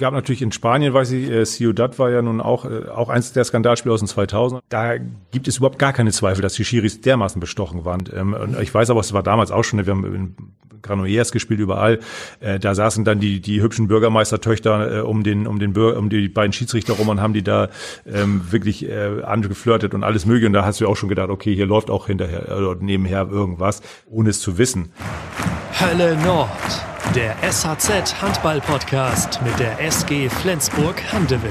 gab natürlich in Spanien, weiß ich, äh, Ciudad war ja nun auch, äh, auch eins der Skandalspiele aus den 2000 Da gibt es überhaupt gar keine Zweifel, dass die Schiris dermaßen bestochen waren. Ähm, und ich weiß aber, es war damals auch schon, wir haben in Granollers gespielt überall. Äh, da saßen dann die, die hübschen Bürgermeistertöchter äh, um den, um den Bürger, um die beiden Schiedsrichter rum und haben die da ähm, wirklich äh, angeflirtet und alles mögliche. Und da hast du auch schon gedacht, okay, hier läuft auch hinterher oder nebenher irgendwas, ohne es zu wissen. Hölle Nord, der SHZ Handball Podcast mit der SG Flensburg Handewitt.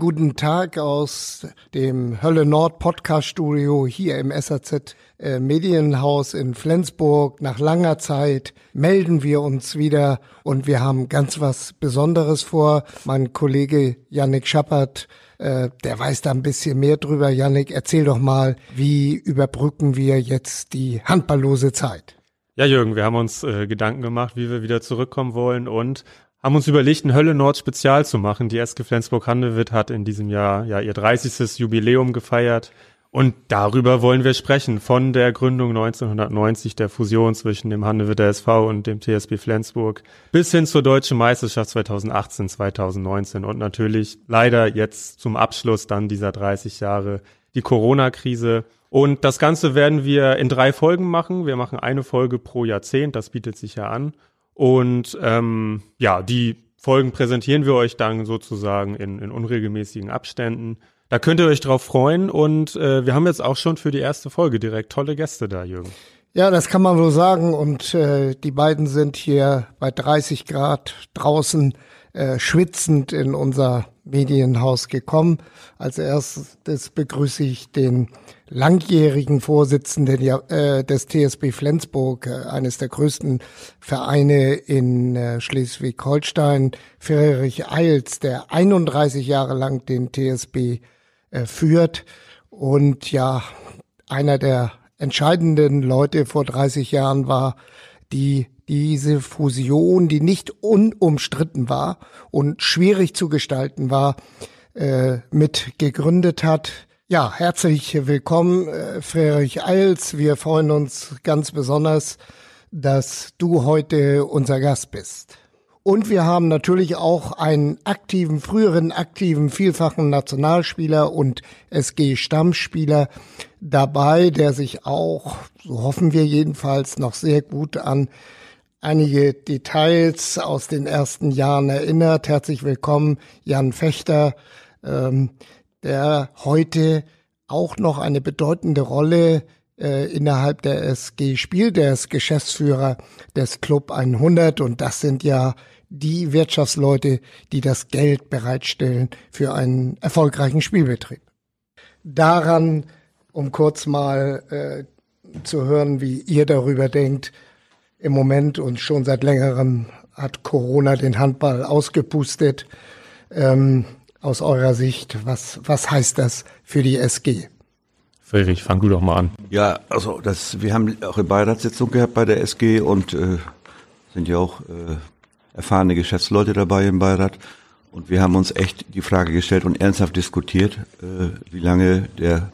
Guten Tag aus dem Hölle Nord Podcast Studio hier im SAZ äh, Medienhaus in Flensburg. Nach langer Zeit melden wir uns wieder und wir haben ganz was Besonderes vor. Mein Kollege Yannick Schappert äh, der weiß da ein bisschen mehr drüber. Yannick, erzähl doch mal, wie überbrücken wir jetzt die handballlose Zeit? Ja, Jürgen, wir haben uns äh, Gedanken gemacht, wie wir wieder zurückkommen wollen und haben uns überlegt, ein Hölle Nord Spezial zu machen. Die SG Flensburg-Handewitt hat in diesem Jahr ja ihr 30. Jubiläum gefeiert. Und darüber wollen wir sprechen, von der Gründung 1990, der Fusion zwischen dem Handewitter SV und dem TSB Flensburg, bis hin zur Deutschen Meisterschaft 2018, 2019 und natürlich leider jetzt zum Abschluss dann dieser 30 Jahre die Corona-Krise. Und das Ganze werden wir in drei Folgen machen. Wir machen eine Folge pro Jahrzehnt, das bietet sich ja an. Und ähm, ja, die Folgen präsentieren wir euch dann sozusagen in, in unregelmäßigen Abständen. Da könnt ihr euch drauf freuen und äh, wir haben jetzt auch schon für die erste Folge direkt tolle Gäste da, Jürgen. Ja, das kann man wohl sagen und äh, die beiden sind hier bei 30 Grad draußen äh, schwitzend in unser Medienhaus gekommen. Als erstes begrüße ich den langjährigen Vorsitzenden äh, des TSB Flensburg, äh, eines der größten Vereine in äh, Schleswig-Holstein, Friedrich Eils, der 31 Jahre lang den TSB führt und ja einer der entscheidenden Leute vor 30 Jahren war, die diese Fusion, die nicht unumstritten war und schwierig zu gestalten war, äh, mit gegründet hat. Ja, herzlich willkommen, äh, Friedrich Eils. Wir freuen uns ganz besonders, dass du heute unser Gast bist. Und wir haben natürlich auch einen aktiven, früheren aktiven, vielfachen Nationalspieler und SG-Stammspieler dabei, der sich auch, so hoffen wir jedenfalls, noch sehr gut an einige Details aus den ersten Jahren erinnert. Herzlich willkommen, Jan Fechter, ähm, der heute auch noch eine bedeutende Rolle äh, innerhalb der SG spielt. Der ist Geschäftsführer des Club 100 und das sind ja die Wirtschaftsleute, die das Geld bereitstellen für einen erfolgreichen Spielbetrieb. Daran, um kurz mal äh, zu hören, wie ihr darüber denkt, im Moment und schon seit längerem hat Corona den Handball ausgepustet. Ähm, aus eurer Sicht, was, was heißt das für die SG? Friedrich, fang du doch mal an. Ja, also das, wir haben auch eine Beiratssitzung gehabt bei der SG und äh, sind ja auch äh, erfahrene Geschäftsleute dabei im Beirat. Und wir haben uns echt die Frage gestellt und ernsthaft diskutiert, äh, wie lange der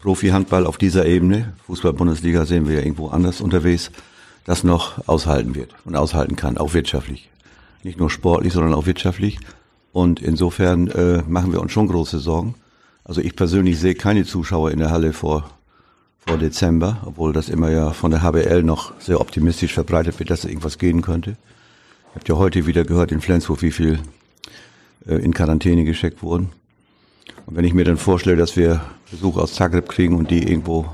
Profi-Handball auf dieser Ebene, Fußball-Bundesliga sehen wir ja irgendwo anders unterwegs, das noch aushalten wird und aushalten kann, auch wirtschaftlich. Nicht nur sportlich, sondern auch wirtschaftlich. Und insofern äh, machen wir uns schon große Sorgen. Also ich persönlich sehe keine Zuschauer in der Halle vor, vor Dezember, obwohl das immer ja von der HBL noch sehr optimistisch verbreitet wird, dass irgendwas gehen könnte. Ihr habt ja heute wieder gehört in Flensburg, wie viel äh, in Quarantäne geschickt wurden. Und wenn ich mir dann vorstelle, dass wir Besuch aus Zagreb kriegen und die irgendwo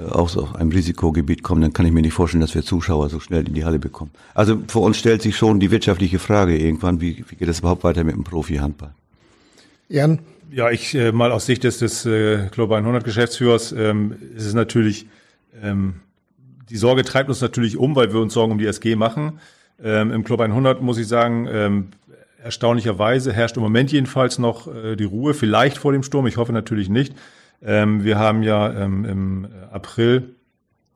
äh, aus einem Risikogebiet kommen, dann kann ich mir nicht vorstellen, dass wir Zuschauer so schnell in die Halle bekommen. Also für uns stellt sich schon die wirtschaftliche Frage irgendwann, wie, wie geht es überhaupt weiter mit dem Profi-Handball? Jan? Ja, ich äh, mal aus Sicht des, des äh, Global 100 Geschäftsführers ähm, ist es natürlich, ähm, die Sorge treibt uns natürlich um, weil wir uns Sorgen um die SG machen. Ähm, Im Club 100 muss ich sagen, ähm, erstaunlicherweise herrscht im Moment jedenfalls noch äh, die Ruhe, vielleicht vor dem Sturm, ich hoffe natürlich nicht. Ähm, wir haben ja ähm, im April,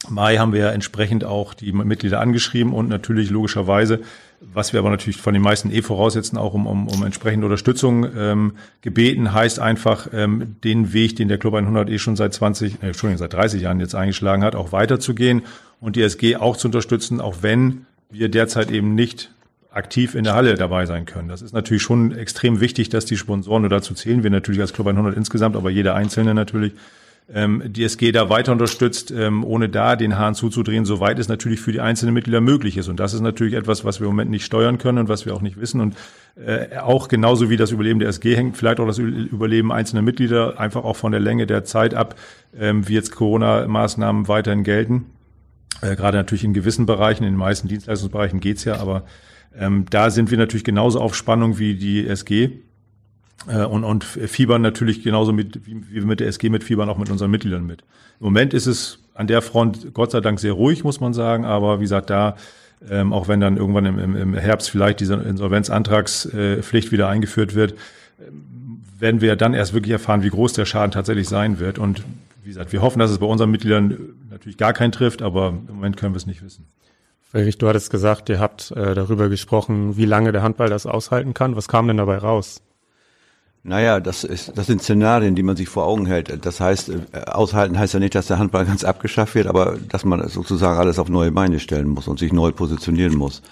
Mai haben wir ja entsprechend auch die Mitglieder angeschrieben und natürlich logischerweise, was wir aber natürlich von den meisten eh voraussetzen, auch um, um, um entsprechende Unterstützung ähm, gebeten, heißt einfach, ähm, den Weg, den der Club 100 eh schon seit 20, äh, Entschuldigung, seit 30 Jahren jetzt eingeschlagen hat, auch weiterzugehen und die SG auch zu unterstützen, auch wenn wir derzeit eben nicht aktiv in der Halle dabei sein können. Das ist natürlich schon extrem wichtig, dass die Sponsoren, und dazu zählen wir natürlich als Club 100 insgesamt, aber jeder Einzelne natürlich, ähm, die SG da weiter unterstützt, ähm, ohne da den Hahn zuzudrehen, soweit es natürlich für die einzelnen Mitglieder möglich ist. Und das ist natürlich etwas, was wir im Moment nicht steuern können und was wir auch nicht wissen. Und äh, auch genauso wie das Überleben der SG hängt, vielleicht auch das Überleben einzelner Mitglieder, einfach auch von der Länge der Zeit ab, ähm, wie jetzt Corona-Maßnahmen weiterhin gelten. Äh, gerade natürlich in gewissen Bereichen, in den meisten Dienstleistungsbereichen geht's ja, aber ähm, da sind wir natürlich genauso auf Spannung wie die SG. Äh, und, und fiebern natürlich genauso mit, wie, wir mit der SG mit fiebern auch mit unseren Mitgliedern mit. Im Moment ist es an der Front Gott sei Dank sehr ruhig, muss man sagen, aber wie gesagt, da ähm, auch wenn dann irgendwann im, im, Herbst vielleicht diese Insolvenzantragspflicht wieder eingeführt wird, ähm, werden wir dann erst wirklich erfahren, wie groß der Schaden tatsächlich sein wird. Und wie gesagt, wir hoffen, dass es bei unseren Mitgliedern natürlich gar keinen trifft, aber im Moment können wir es nicht wissen. Friedrich, du hattest gesagt, ihr habt äh, darüber gesprochen, wie lange der Handball das aushalten kann. Was kam denn dabei raus? Naja, das, ist, das sind Szenarien, die man sich vor Augen hält. Das heißt, äh, aushalten heißt ja nicht, dass der Handball ganz abgeschafft wird, aber dass man sozusagen alles auf neue Beine stellen muss und sich neu positionieren muss.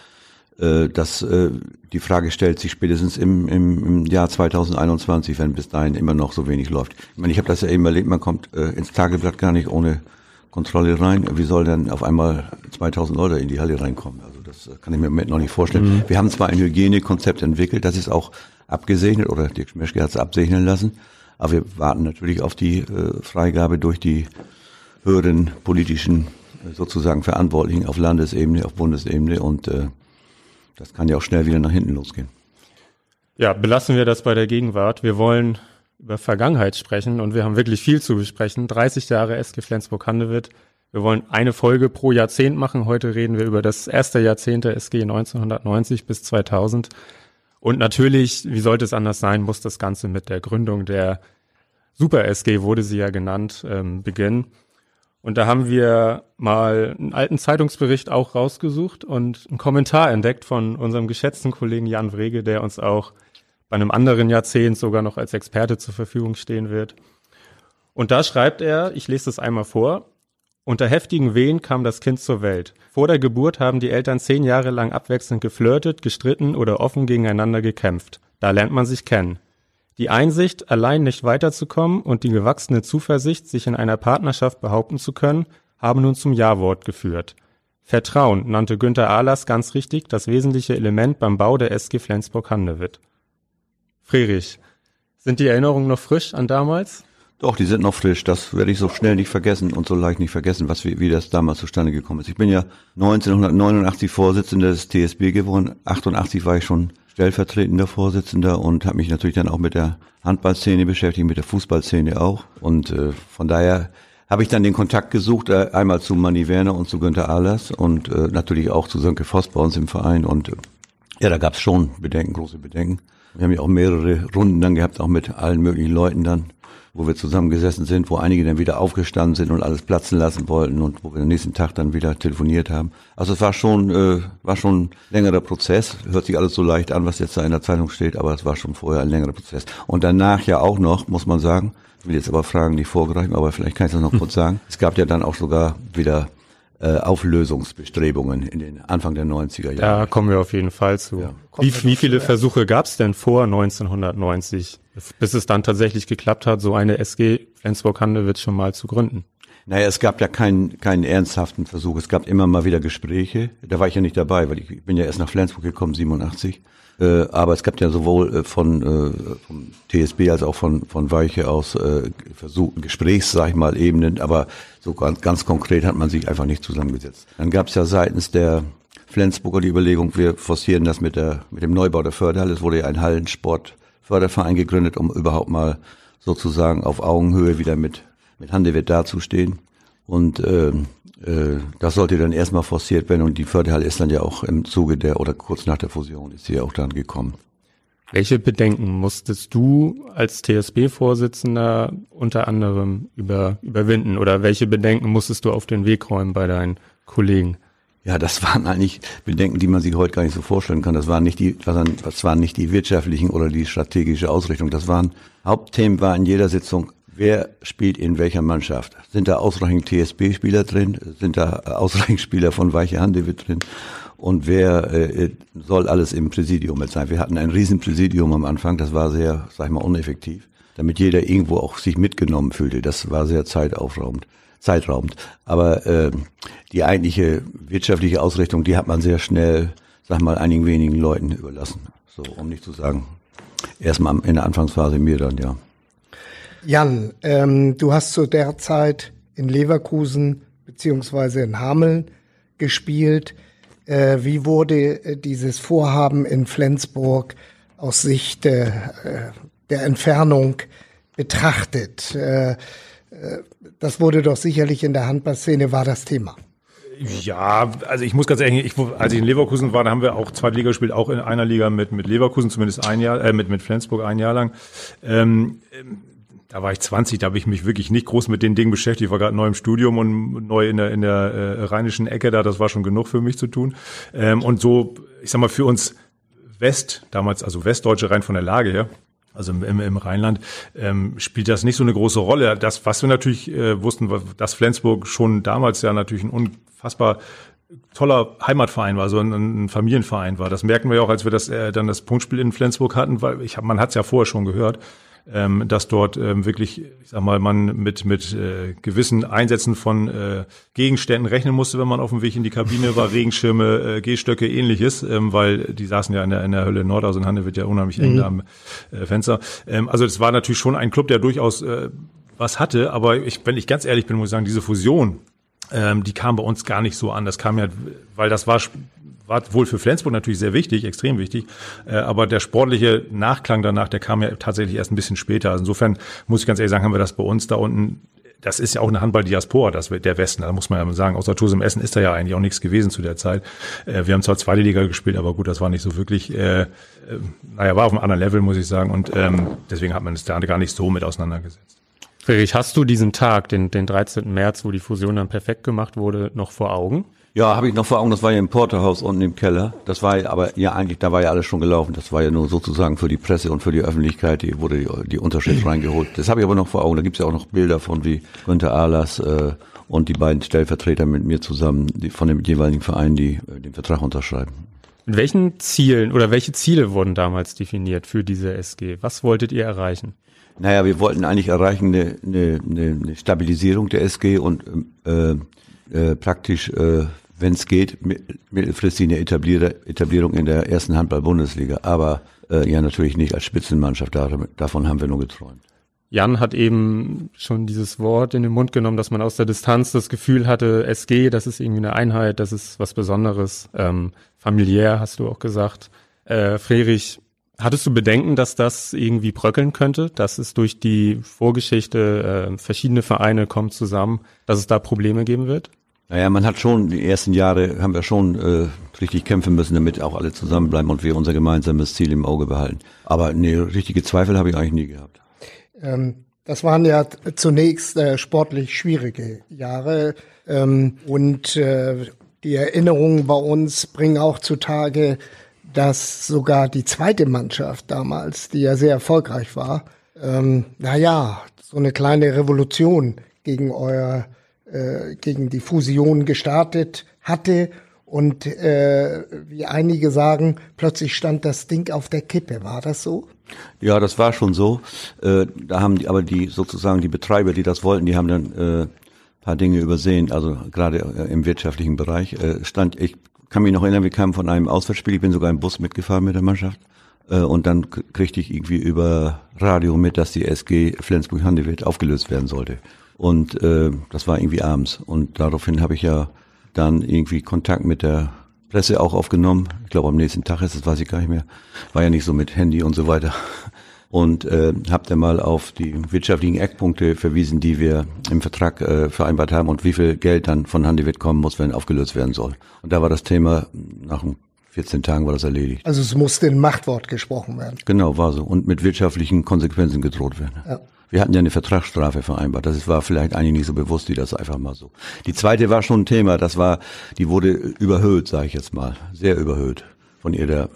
Äh, das, äh, die Frage stellt sich spätestens im, im, im Jahr 2021, wenn bis dahin immer noch so wenig läuft. Ich meine, ich habe das ja eben erlebt, man kommt ins Tageblatt gar nicht ohne Kontrolle rein. Wie soll denn auf einmal 2000 Leute in die Halle reinkommen? Also das kann ich mir im Moment noch nicht vorstellen. Mhm. Wir haben zwar ein Hygienekonzept entwickelt, das ist auch abgesegnet oder Dirk Schmeschke hat es absegnen lassen. Aber wir warten natürlich auf die äh, Freigabe durch die höheren politischen äh, sozusagen Verantwortlichen auf Landesebene, auf Bundesebene und äh, das kann ja auch schnell wieder nach hinten losgehen. Ja, belassen wir das bei der Gegenwart. Wir wollen über Vergangenheit sprechen und wir haben wirklich viel zu besprechen. 30 Jahre SG Flensburg-Handewitt. Wir wollen eine Folge pro Jahrzehnt machen. Heute reden wir über das erste Jahrzehnt der SG 1990 bis 2000. Und natürlich, wie sollte es anders sein, muss das Ganze mit der Gründung der Super SG, wurde sie ja genannt, ähm, beginnen. Und da haben wir mal einen alten Zeitungsbericht auch rausgesucht und einen Kommentar entdeckt von unserem geschätzten Kollegen Jan Wrege, der uns auch bei einem anderen Jahrzehnt sogar noch als Experte zur Verfügung stehen wird. Und da schreibt er, ich lese das einmal vor, unter heftigen Wehen kam das Kind zur Welt. Vor der Geburt haben die Eltern zehn Jahre lang abwechselnd geflirtet, gestritten oder offen gegeneinander gekämpft. Da lernt man sich kennen. Die Einsicht, allein nicht weiterzukommen und die gewachsene Zuversicht, sich in einer Partnerschaft behaupten zu können, haben nun zum Ja-Wort geführt. Vertrauen nannte Günter Ahlers ganz richtig das wesentliche Element beim Bau der SG Flensburg-Handewitt. Friedrich, sind die Erinnerungen noch frisch an damals? Doch, die sind noch frisch. Das werde ich so schnell nicht vergessen und so leicht nicht vergessen, was wie, wie das damals zustande gekommen ist. Ich bin ja 1989 Vorsitzender des TSB geworden. 88 war ich schon stellvertretender Vorsitzender und habe mich natürlich dann auch mit der Handballszene beschäftigt, mit der Fußballszene auch. Und äh, von daher habe ich dann den Kontakt gesucht, äh, einmal zu Manny Werner und zu Günter Ahlers und äh, natürlich auch zu Sönke Voss bei uns im Verein. Und äh, ja, da gab es schon Bedenken, große Bedenken. Wir haben ja auch mehrere Runden dann gehabt, auch mit allen möglichen Leuten dann wo wir zusammengesessen sind, wo einige dann wieder aufgestanden sind und alles platzen lassen wollten und wo wir den nächsten Tag dann wieder telefoniert haben. Also es war schon, äh, war schon ein längerer Prozess. Hört sich alles so leicht an, was jetzt da in der Zeitung steht, aber es war schon vorher ein längerer Prozess. Und danach ja auch noch, muss man sagen, ich will jetzt aber Fragen nicht vorgreifen, aber vielleicht kann ich das noch kurz sagen. Es gab ja dann auch sogar wieder äh, Auflösungsbestrebungen in den Anfang der 90er Jahre. Da kommen wir auf jeden Fall zu. Ja. Wie, wie viele Versuche gab es denn vor 1990, bis es dann tatsächlich geklappt hat, so eine SG Flensburg-Handewitt schon mal zu gründen? Naja, es gab ja keinen, keinen ernsthaften Versuch. Es gab immer mal wieder Gespräche. Da war ich ja nicht dabei, weil ich bin ja erst nach Flensburg gekommen, 87. Äh, aber es gab ja sowohl äh, von äh, vom TSB als auch von von Weiche aus äh, versuchten Gesprächs, sag ich mal, Ebenen, aber so ganz, ganz konkret hat man sich einfach nicht zusammengesetzt. Dann gab es ja seitens der Flensburger die Überlegung, wir forcieren das mit der mit dem Neubau der Förderhalle. Es wurde ja ein Hallensportförderverein gegründet, um überhaupt mal sozusagen auf Augenhöhe wieder mit mit Handewitt dazustehen. Und äh, äh, das sollte dann erstmal forciert werden und die Förderhalle ist dann ja auch im Zuge der oder kurz nach der Fusion ist sie ja auch dann gekommen. Welche Bedenken musstest du als TSB-Vorsitzender unter anderem über, überwinden oder welche Bedenken musstest du auf den Weg räumen bei deinen Kollegen? Ja, das waren eigentlich Bedenken, die man sich heute gar nicht so vorstellen kann. Das waren nicht die, das waren nicht die wirtschaftlichen oder die strategische Ausrichtung. Das waren Hauptthemen war in jeder Sitzung wer spielt in welcher Mannschaft. Sind da ausreichend TSB-Spieler drin? Sind da ausreichend Spieler von Weiche Handewitt drin? und wer äh, soll alles im Präsidium mit sein. Wir hatten ein Riesenpräsidium am Anfang, das war sehr, sag ich mal, uneffektiv, damit jeder irgendwo auch sich mitgenommen fühlte. Das war sehr zeitaufraubend. Zeitraubend. Aber äh, die eigentliche wirtschaftliche Ausrichtung, die hat man sehr schnell, sag mal, einigen wenigen Leuten überlassen. So, um nicht zu sagen, erstmal in der Anfangsphase mir dann, ja. Jan, ähm, du hast zu der Zeit in Leverkusen beziehungsweise in Hameln gespielt. Äh, wie wurde äh, dieses Vorhaben in Flensburg aus Sicht äh, der Entfernung betrachtet? Äh, äh, das wurde doch sicherlich in der Handballszene war das Thema. Ja, also ich muss ganz ehrlich, ich, als ich in Leverkusen war, da haben wir auch zweite Liga gespielt, auch in einer Liga mit mit Leverkusen, zumindest ein Jahr, äh, mit mit Flensburg ein Jahr lang. Ähm, da war ich 20, da habe ich mich wirklich nicht groß mit den Dingen beschäftigt. Ich war gerade neu im Studium und neu in der, in der äh, rheinischen Ecke da. Das war schon genug für mich zu tun. Ähm, und so, ich sag mal, für uns West, damals also Westdeutsche rein von der Lage her, also im, im Rheinland, ähm, spielt das nicht so eine große Rolle. Das, was wir natürlich äh, wussten, dass Flensburg schon damals ja natürlich ein unfassbar toller Heimatverein war, so ein, ein Familienverein war. Das merken wir ja auch, als wir das äh, dann das Punktspiel in Flensburg hatten, weil ich hab, man hat es ja vorher schon gehört ähm, dass dort ähm, wirklich, ich sag mal, man mit mit äh, gewissen Einsätzen von äh, Gegenständen rechnen musste, wenn man auf dem Weg in die Kabine war, Regenschirme, äh, Gehstöcke, ähnliches, ähm, weil die saßen ja in der, in der Hölle Nord, also in Hande wird ja unheimlich eng mhm. am äh, Fenster. Ähm, also das war natürlich schon ein Club, der durchaus äh, was hatte, aber ich, wenn ich ganz ehrlich bin, muss ich sagen, diese Fusion, ähm, die kam bei uns gar nicht so an. Das kam ja, weil das war war wohl für Flensburg natürlich sehr wichtig, extrem wichtig, äh, aber der sportliche Nachklang danach, der kam ja tatsächlich erst ein bisschen später. Also insofern muss ich ganz ehrlich sagen, haben wir das bei uns da unten das ist ja auch eine Handball-Diaspora, das der Westen, da muss man ja sagen. Außer Tusem Essen ist da ja eigentlich auch nichts gewesen zu der Zeit. Äh, wir haben zwar zweite Liga gespielt, aber gut, das war nicht so wirklich, äh, äh, naja, war auf einem anderen Level, muss ich sagen. Und ähm, deswegen hat man es da gar nicht so mit auseinandergesetzt. Friedrich, hast du diesen Tag, den, den 13. März, wo die Fusion dann perfekt gemacht wurde, noch vor Augen? Ja, habe ich noch vor Augen, das war ja im Porterhaus unten im Keller. Das war aber ja eigentlich, da war ja alles schon gelaufen. Das war ja nur sozusagen für die Presse und für die Öffentlichkeit, die wurde die, die Unterschrift reingeholt. Das habe ich aber noch vor Augen. Da gibt's ja auch noch Bilder von wie Günther Ahlers äh, und die beiden Stellvertreter mit mir zusammen, die von dem jeweiligen Verein, die äh, den Vertrag unterschreiben. Mit welchen Zielen oder welche Ziele wurden damals definiert für diese SG? Was wolltet ihr erreichen? Naja, wir wollten eigentlich erreichen eine, eine, eine Stabilisierung der SG und äh, äh, praktisch äh, wenn es geht, mittelfristig eine Etablierung in der ersten Handball-Bundesliga. Aber äh, ja, natürlich nicht als Spitzenmannschaft. Davon haben wir nur geträumt. Jan hat eben schon dieses Wort in den Mund genommen, dass man aus der Distanz das Gefühl hatte, SG, das ist irgendwie eine Einheit, das ist was Besonderes, ähm, familiär, hast du auch gesagt. Äh, Friedrich, hattest du Bedenken, dass das irgendwie bröckeln könnte, dass es durch die Vorgeschichte, äh, verschiedene Vereine kommen zusammen, dass es da Probleme geben wird? Naja, man hat schon, die ersten Jahre haben wir schon äh, richtig kämpfen müssen, damit auch alle zusammenbleiben und wir unser gemeinsames Ziel im Auge behalten. Aber ne, richtige Zweifel habe ich eigentlich nie gehabt. Ähm, das waren ja zunächst äh, sportlich schwierige Jahre ähm, und äh, die Erinnerungen bei uns bringen auch zutage, dass sogar die zweite Mannschaft damals, die ja sehr erfolgreich war, ähm, naja, so eine kleine Revolution gegen euer äh, gegen die Fusion gestartet hatte und äh, wie einige sagen, plötzlich stand das Ding auf der Kippe. War das so? Ja, das war schon so. Äh, da haben die, aber die sozusagen die Betreiber, die das wollten, die haben dann äh, paar Dinge übersehen. Also gerade äh, im wirtschaftlichen Bereich äh, stand. Ich kann mich noch erinnern, wir kamen von einem Auswärtsspiel. Ich bin sogar im Bus mitgefahren mit der Mannschaft. Äh, und dann kriegte ich irgendwie über Radio mit, dass die SG Flensburg-Handewitt aufgelöst werden sollte. Und äh, das war irgendwie abends. Und daraufhin habe ich ja dann irgendwie Kontakt mit der Presse auch aufgenommen. Ich glaube am nächsten Tag ist das weiß ich gar nicht mehr. War ja nicht so mit Handy und so weiter. Und äh, habe dann mal auf die wirtschaftlichen Eckpunkte verwiesen, die wir im Vertrag äh, vereinbart haben und wie viel Geld dann von Handewitt kommen muss, wenn aufgelöst werden soll. Und da war das Thema, nach 14 Tagen war das erledigt. Also es musste in Machtwort gesprochen werden. Genau, war so. Und mit wirtschaftlichen Konsequenzen gedroht werden. Ja. Wir hatten ja eine Vertragsstrafe vereinbart. Das war vielleicht eigentlich nicht so bewusst, die das einfach mal so. Die zweite war schon ein Thema. Das war, die wurde überhöht, sage ich jetzt mal, sehr überhöht von ihr. Der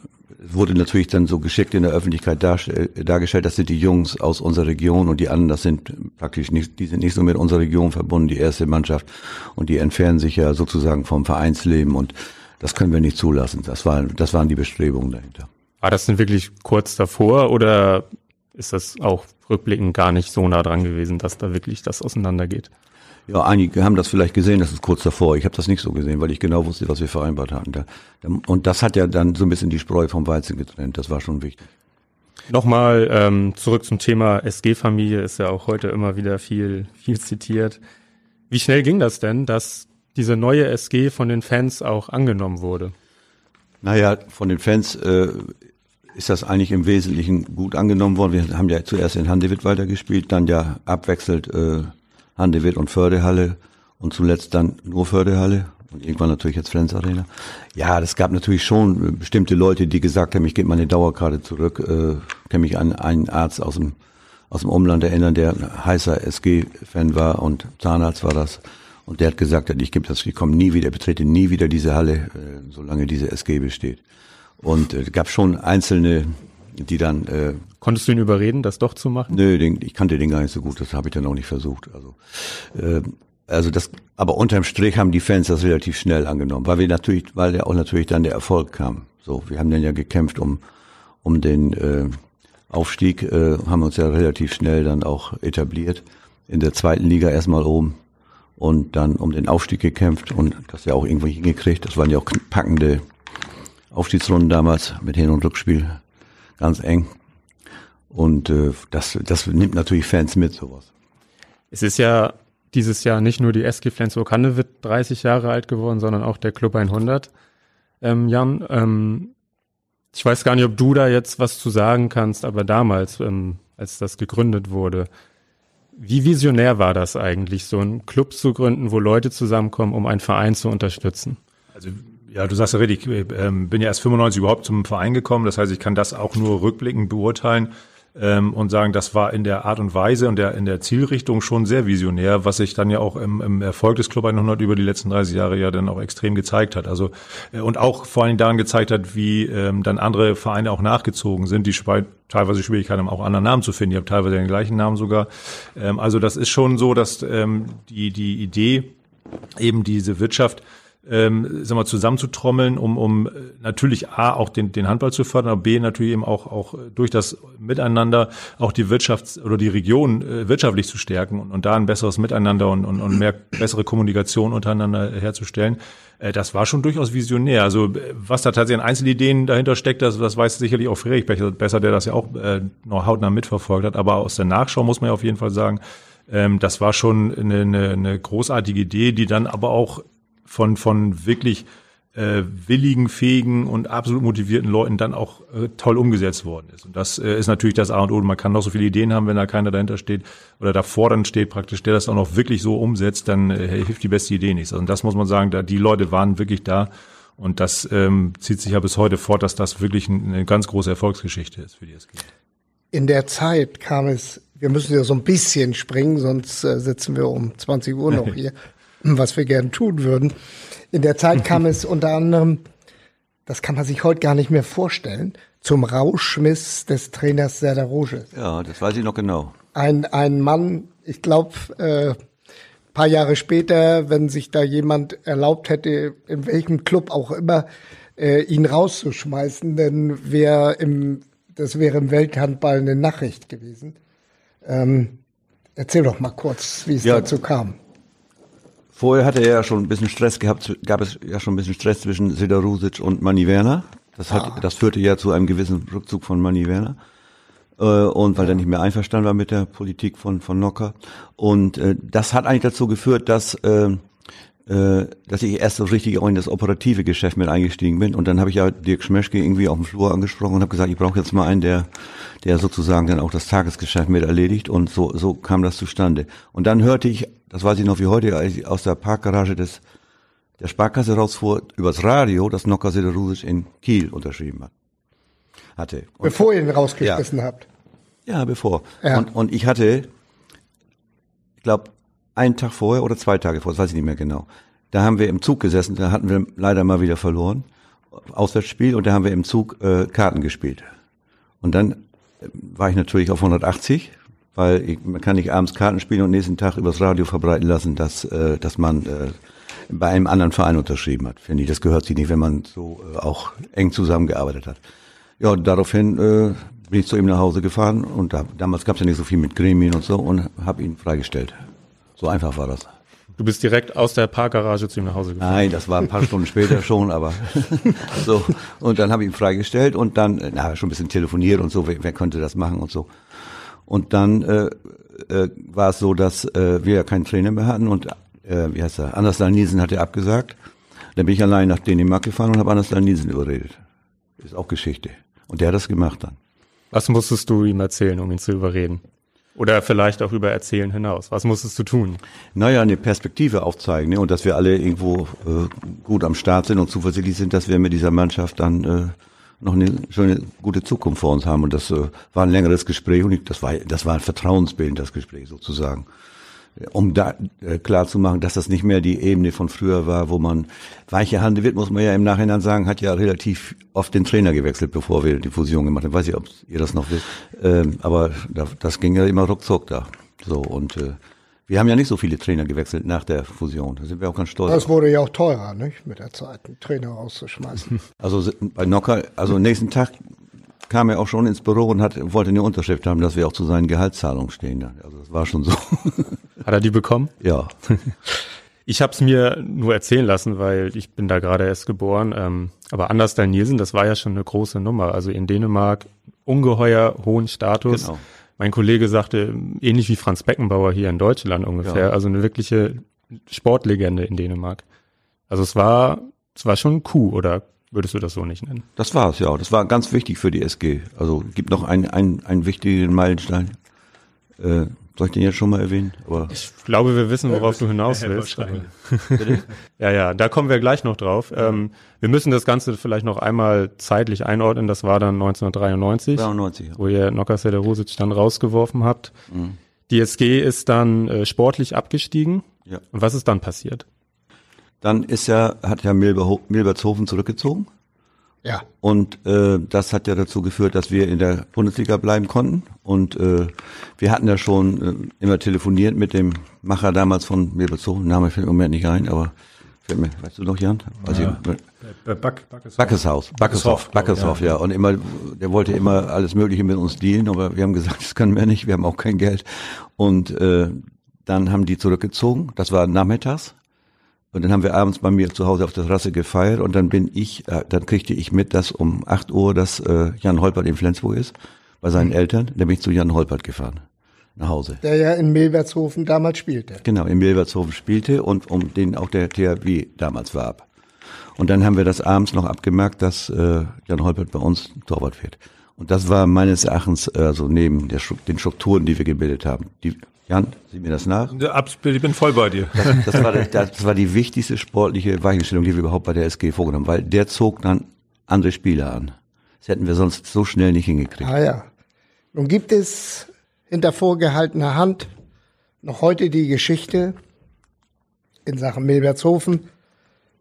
wurde natürlich dann so geschickt in der Öffentlichkeit dargestellt. Das sind die Jungs aus unserer Region und die anderen, das sind praktisch nicht, die sind nicht so mit unserer Region verbunden. Die erste Mannschaft und die entfernen sich ja sozusagen vom Vereinsleben und das können wir nicht zulassen. Das waren, das waren die Bestrebungen dahinter. War das denn wirklich kurz davor oder ist das auch rückblickend gar nicht so nah dran gewesen, dass da wirklich das auseinandergeht? Ja, einige haben das vielleicht gesehen, das ist kurz davor. Ich habe das nicht so gesehen, weil ich genau wusste, was wir vereinbart hatten. Und das hat ja dann so ein bisschen die Spreu vom Weizen getrennt. Das war schon wichtig. Nochmal ähm, zurück zum Thema SG-Familie, ist ja auch heute immer wieder viel, viel zitiert. Wie schnell ging das denn, dass diese neue SG von den Fans auch angenommen wurde? Naja, von den Fans äh, ist das eigentlich im Wesentlichen gut angenommen worden. Wir haben ja zuerst in Handewitt weitergespielt, dann ja abwechselt äh, Handewitt und Fördehalle und zuletzt dann nur Fördehalle und irgendwann natürlich jetzt Flens Arena. Ja, das gab natürlich schon bestimmte Leute, die gesagt haben, ich gebe meine Dauerkarte zurück. Äh, kann mich an einen Arzt aus dem aus dem Umland erinnern, der heißer SG-Fan war und Zahnarzt war das. Und der hat gesagt, ich gebe das, ich komme nie wieder, betrete nie wieder diese Halle, äh, solange diese SG besteht. Und äh, gab schon einzelne, die dann. Äh, Konntest du ihn überreden, das doch zu machen? Nö, den, ich kannte den gar nicht so gut, das habe ich dann auch nicht versucht. Also, äh, also das, aber unterm Strich haben die Fans das relativ schnell angenommen, weil wir natürlich, weil ja auch natürlich dann der Erfolg kam. So, wir haben dann ja gekämpft um um den äh, Aufstieg, äh, haben uns ja relativ schnell dann auch etabliert in der zweiten Liga erstmal oben und dann um den Aufstieg gekämpft und das ja auch irgendwo hingekriegt. Das waren ja auch packende Aufstiegsrunden damals mit Hin- und Rückspiel, ganz eng. Und äh, das, das nimmt natürlich Fans mit, sowas. Es ist ja dieses Jahr nicht nur die SG Flensburg-Handewitt 30 Jahre alt geworden, sondern auch der Club 100. Ähm, Jan, ähm, ich weiß gar nicht, ob du da jetzt was zu sagen kannst, aber damals, ähm, als das gegründet wurde, wie visionär war das eigentlich, so einen Club zu gründen, wo Leute zusammenkommen, um einen Verein zu unterstützen? Also ja, du sagst ja richtig, ich ähm, bin ja erst 95 überhaupt zum Verein gekommen. Das heißt, ich kann das auch nur rückblickend beurteilen ähm, und sagen, das war in der Art und Weise und der, in der Zielrichtung schon sehr visionär, was sich dann ja auch im, im Erfolg des Club 100 über die letzten 30 Jahre ja dann auch extrem gezeigt hat. Also äh, und auch vor allem daran gezeigt hat, wie ähm, dann andere Vereine auch nachgezogen sind, die teilweise Schwierigkeiten haben, auch anderen Namen zu finden. Die haben teilweise den gleichen Namen sogar. Ähm, also das ist schon so, dass ähm, die die Idee eben diese Wirtschaft ähm, sag mal, zusammenzutrommeln, um, um natürlich A, auch den, den Handball zu fördern, aber B, natürlich eben auch, auch durch das Miteinander auch die Wirtschaft oder die Region äh, wirtschaftlich zu stärken und, und da ein besseres Miteinander und, und, und mehr bessere Kommunikation untereinander herzustellen. Äh, das war schon durchaus visionär. Also was da tatsächlich an Einzelideen dahinter steckt, das, das weiß sicherlich auch Friedrich besser, der das ja auch äh, noch hautnah mitverfolgt hat. Aber aus der Nachschau muss man ja auf jeden Fall sagen, ähm, das war schon eine, eine, eine großartige Idee, die dann aber auch von, von wirklich äh, willigen, fähigen und absolut motivierten Leuten dann auch äh, toll umgesetzt worden ist. Und das äh, ist natürlich das A und O. Man kann noch so viele Ideen haben, wenn da keiner dahinter steht oder davor dann steht praktisch, der das auch noch wirklich so umsetzt, dann äh, hilft die beste Idee nichts. Also und das muss man sagen, da die Leute waren wirklich da und das ähm, zieht sich ja bis heute fort, dass das wirklich eine ganz große Erfolgsgeschichte ist für die SG. In der Zeit kam es, wir müssen ja so ein bisschen springen, sonst äh, sitzen wir um 20 Uhr noch hier was wir gern tun würden. In der Zeit kam es unter anderem, das kann man sich heute gar nicht mehr vorstellen, zum Rauschmiss des Trainers Serdar Roges. Ja, das weiß ich noch genau. Ein, ein Mann, ich glaube, äh, paar Jahre später, wenn sich da jemand erlaubt hätte, in welchem Club auch immer, äh, ihn rauszuschmeißen, dann wäre im, das wäre im Welthandball eine Nachricht gewesen. Ähm, erzähl doch mal kurz, wie es ja, dazu kam. Vorher hatte er ja schon ein bisschen Stress gehabt, gab es ja schon ein bisschen Stress zwischen Sedarusic und Manny Werner. Das, hat, ah. das führte ja zu einem gewissen Rückzug von Manny Werner. Äh, und weil er nicht mehr einverstanden war mit der Politik von, von Nocker. Und äh, das hat eigentlich dazu geführt, dass, äh, äh, dass ich erst so richtig auch in das operative Geschäft mit eingestiegen bin. Und dann habe ich ja Dirk Schmeschke irgendwie auf dem Flur angesprochen und habe gesagt, ich brauche jetzt mal einen, der, der sozusagen dann auch das Tagesgeschäft mit erledigt. Und so, so kam das zustande. Und dann hörte ich das weiß ich noch wie heute, als ich aus der Parkgarage des, der Sparkasse rausfuhr, übers Radio, dass Nocker Sederusic in Kiel unterschrieben hat. Hatte. Und bevor ihr ihn rausgeschmissen ja. habt. Ja, bevor. Ja. Und, und ich hatte, ich glaube, einen Tag vorher oder zwei Tage vorher, das weiß ich nicht mehr genau. Da haben wir im Zug gesessen, da hatten wir leider mal wieder verloren, Auswärtsspiel, und da haben wir im Zug äh, Karten gespielt. Und dann äh, war ich natürlich auf 180, weil ich, man kann nicht abends Karten spielen und nächsten Tag übers Radio verbreiten lassen, dass, äh, dass man äh, bei einem anderen Verein unterschrieben hat. Finde ich, das gehört sich nicht, wenn man so äh, auch eng zusammengearbeitet hat. Ja, daraufhin äh, bin ich zu ihm nach Hause gefahren und da, damals gab es ja nicht so viel mit Gremien und so und habe ihn freigestellt. So einfach war das. Du bist direkt aus der Parkgarage zu ihm nach Hause gefahren. Nein, das war ein paar Stunden später schon, aber so. Und dann habe ich ihn freigestellt und dann, na, schon ein bisschen telefoniert und so, wer, wer könnte das machen und so. Und dann äh, äh, war es so, dass äh, wir ja keinen Trainer mehr hatten und äh, wie heißt er, Anders Nielsen hat er abgesagt. Dann bin ich allein nach Dänemark gefahren und habe Anders Nielsen überredet. Ist auch Geschichte. Und der hat das gemacht dann. Was musstest du ihm erzählen, um ihn zu überreden? Oder vielleicht auch über Erzählen hinaus. Was musstest du tun? Naja, eine Perspektive aufzeigen ne? und dass wir alle irgendwo äh, gut am Start sind und zuversichtlich sind, dass wir mit dieser Mannschaft dann äh, noch eine schöne, gute Zukunft vor uns haben. Und das äh, war ein längeres Gespräch und ich, das war das war ein vertrauensbildendes Gespräch sozusagen um da äh, klar zu machen, dass das nicht mehr die Ebene von früher war, wo man weiche Hande wird, muss man ja im Nachhinein sagen, hat ja relativ oft den Trainer gewechselt, bevor wir die Fusion gemacht haben. Weiß ich, ob ihr das noch wisst. Ähm, aber da, das ging ja immer ruckzuck da. So und äh, wir haben ja nicht so viele Trainer gewechselt nach der Fusion. Da sind wir auch ganz stolz. Das wurde ja auch teurer, nicht? Mit der Zeit, einen Trainer rauszuschmeißen. Also bei Nocker, also nächsten Tag kam er auch schon ins Büro und hat, wollte eine Unterschrift haben, dass wir auch zu seinen Gehaltszahlungen stehen. Also das war schon so. Hat er die bekommen? Ja. Ich habe es mir nur erzählen lassen, weil ich bin da gerade erst geboren. Ähm, aber Anders Dahl Nielsen, das war ja schon eine große Nummer. Also in Dänemark ungeheuer hohen Status. Genau. Mein Kollege sagte, ähnlich wie Franz Beckenbauer hier in Deutschland ungefähr. Ja. Also eine wirkliche Sportlegende in Dänemark. Also es war, es war schon ein Coup, oder würdest du das so nicht nennen? Das war es, ja. Das war ganz wichtig für die SG. Also gibt noch einen, einen, einen wichtigen Meilenstein. Äh, soll ich den jetzt schon mal erwähnen? Oder? Ich glaube, wir wissen, worauf du hinaus willst. ja, ja, da kommen wir gleich noch drauf. Ähm, wir müssen das Ganze vielleicht noch einmal zeitlich einordnen. Das war dann 1993, 93, ja. wo ihr Nocker Sederosic dann rausgeworfen habt. Mhm. Die SG ist dann äh, sportlich abgestiegen. Ja. Und was ist dann passiert? Dann ist ja, hat ja Milber, Milbertshofen zurückgezogen. Ja. Und äh, das hat ja dazu geführt, dass wir in der Bundesliga bleiben konnten. Und äh, wir hatten ja schon äh, immer telefoniert mit dem Macher damals von Milbertshofen. Name fällt im Moment nicht ein, aber fällt mir, weißt du noch, Jan? Weiß ja. ich, Back, Backeshaus. Backeshaus, Backeshof, Backeshof, ja. ja. Und immer, der wollte immer alles Mögliche mit uns dealen, aber wir haben gesagt, das können wir nicht, wir haben auch kein Geld. Und äh, dann haben die zurückgezogen, das war nachmittags. Und dann haben wir abends bei mir zu Hause auf der Terrasse gefeiert und dann bin ich, äh, dann kriegte ich mit, dass um 8 Uhr, dass äh, Jan Holpert in Flensburg ist, bei seinen mhm. Eltern. Dann bin ich zu Jan Holpert gefahren, nach Hause. Der ja in Milbertshofen damals spielte. Genau, in Milbertshofen spielte und um den auch der THW damals warb. Und dann haben wir das abends noch abgemerkt, dass äh, Jan Holpert bei uns Torwart wird. Und das war meines Erachtens also neben der, den Strukturen, die wir gebildet haben, die Jan, sieh mir das nach. Ich bin voll bei dir. Das, das, war, das war die wichtigste sportliche Weichenstellung, die wir überhaupt bei der SG vorgenommen haben, weil der zog dann andere Spieler an. Das hätten wir sonst so schnell nicht hingekriegt. Ah ja. Nun gibt es hinter vorgehaltener Hand noch heute die Geschichte in Sachen Milbertshofen,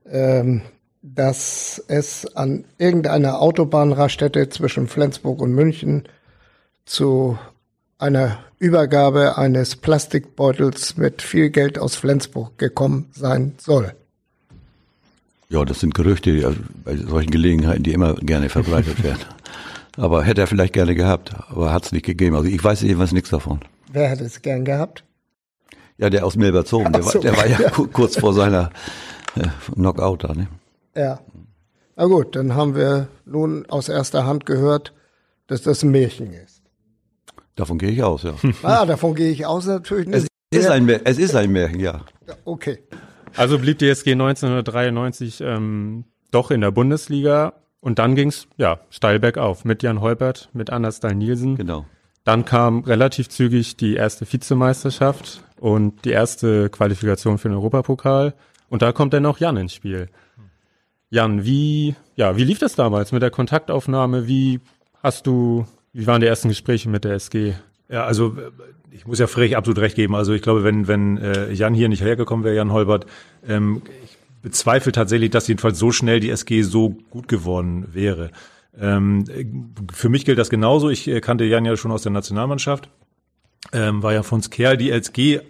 ähm, dass es an irgendeiner Autobahnraststätte zwischen Flensburg und München zu einer Übergabe eines Plastikbeutels mit viel Geld aus Flensburg gekommen sein soll. Ja, das sind Gerüchte bei solchen Gelegenheiten, die immer gerne verbreitet werden. aber hätte er vielleicht gerne gehabt, aber hat es nicht gegeben. Also ich weiß jedenfalls nichts davon. Wer hätte es gern gehabt? Ja, der aus Milbertshofen, der, so, war, der war ja, ja. kurz vor seiner äh, Knockout da. Ne? Ja. Na gut, dann haben wir nun aus erster Hand gehört, dass das ein Märchen ist. Davon gehe ich aus, ja. Ah, davon gehe ich aus natürlich nicht. Es ist ein, Märchen, es ist ein Märchen, ja. Okay. Also blieb die SG 1993 ähm, doch in der Bundesliga und dann ging's ja steil bergauf mit Jan Holpert, mit Anders Dahl Nielsen. Genau. Dann kam relativ zügig die erste Vizemeisterschaft und die erste Qualifikation für den Europapokal und da kommt dann auch Jan ins Spiel. Jan, wie ja, wie lief das damals mit der Kontaktaufnahme? Wie hast du wie waren die ersten Gespräche mit der SG? Ja, also ich muss ja Frech absolut recht geben. Also ich glaube, wenn, wenn äh, Jan hier nicht hergekommen wäre, Jan Holbert, ähm, ich bezweifle tatsächlich, dass jedenfalls so schnell die SG so gut geworden wäre. Ähm, für mich gilt das genauso. Ich äh, kannte Jan ja schon aus der Nationalmannschaft. Ähm, war ja von Kerl. Die SG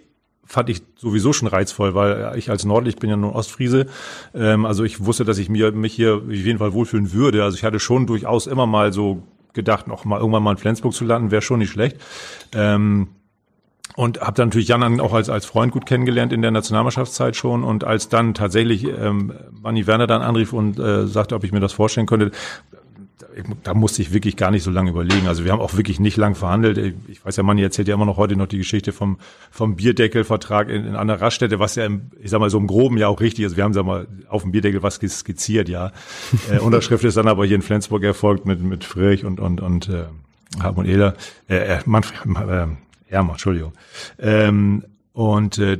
fand ich sowieso schon reizvoll, weil ich als Nordlich bin ja nur Ostfriese. Ähm, also ich wusste, dass ich mir, mich hier auf jeden Fall wohlfühlen würde. Also ich hatte schon durchaus immer mal so gedacht, noch mal irgendwann mal in Flensburg zu landen, wäre schon nicht schlecht. Ähm, und habe dann natürlich Jan auch als, als Freund gut kennengelernt in der Nationalmannschaftszeit schon. Und als dann tatsächlich ähm, Manni Werner dann anrief und äh, sagte, ob ich mir das vorstellen könnte, da musste ich wirklich gar nicht so lange überlegen. Also wir haben auch wirklich nicht lang verhandelt. Ich weiß ja, Manni erzählt ja immer noch heute noch die Geschichte vom, vom Bierdeckelvertrag in, in einer Raststätte, was ja im, ich sag mal so im Groben ja auch richtig ist. Wir haben, sag mal, auf dem Bierdeckel was skizziert, ja. äh, Unterschrift ist dann aber hier in Flensburg erfolgt mit, mit Friedrich und, und, und, äh, Hartmut Ehler, äh, Manfred, äh, Ermer, Entschuldigung. Ähm, und äh,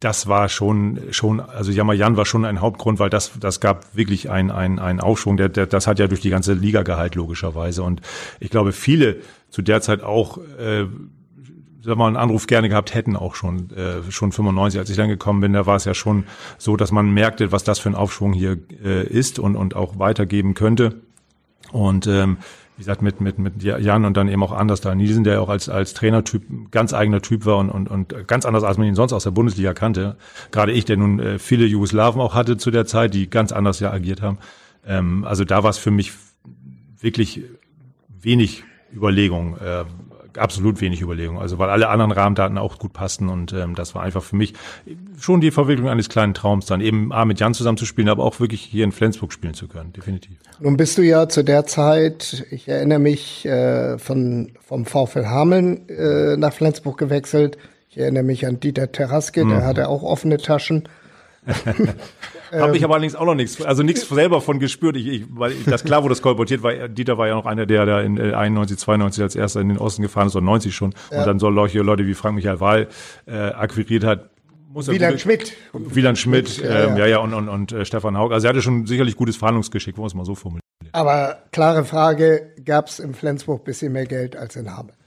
das war schon, schon, also Jan war schon ein Hauptgrund, weil das, das gab wirklich einen ein, ein Aufschwung. Der, der, das hat ja durch die ganze Liga gehalt, logischerweise. Und ich glaube, viele zu der Zeit auch, äh, sagen wir mal, einen Anruf gerne gehabt hätten auch schon, äh, schon 95, als ich dann gekommen bin, da war es ja schon so, dass man merkte, was das für ein Aufschwung hier äh, ist und, und auch weitergeben könnte. Und ähm, wie gesagt, mit, mit, mit Jan und dann eben auch anders da Nielsen, der auch als, als Trainertyp ganz eigener Typ war und, und, und ganz anders, als man ihn sonst aus der Bundesliga kannte. Gerade ich, der nun äh, viele Jugoslawen auch hatte zu der Zeit, die ganz anders ja agiert haben. Ähm, also da war es für mich wirklich wenig Überlegung. Äh, absolut wenig Überlegung. Also weil alle anderen Rahmendaten auch gut passten und ähm, das war einfach für mich schon die Verwirklichung eines kleinen Traums, dann eben A mit Jan zusammen zu spielen, aber auch wirklich hier in Flensburg spielen zu können, definitiv. Nun bist du ja zu der Zeit, ich erinnere mich, äh, von, vom VfL Hameln äh, nach Flensburg gewechselt. Ich erinnere mich an Dieter Terraske, mhm. der hatte auch offene Taschen. Habe ich aber allerdings auch noch nichts, also nichts selber von gespürt. Ich, ich, weil das klar wurde das kolportiert, weil Dieter war ja noch einer, der da in 91, 92 als erster in den Osten gefahren ist, oder 90 schon. Ja. Und dann solche Leute wie Frank Michael Wahl äh, akquiriert hat. Muss Wieland Schmidt. Wieland Schmidt, Schmidt ähm, ja, ja, und, und, und äh, Stefan Haug. Also er hatte schon sicherlich gutes Verhandlungsgeschick, wo man es mal so formulieren. Aber klare Frage, gab es in Flensburg bisschen mehr Geld als in Hameln?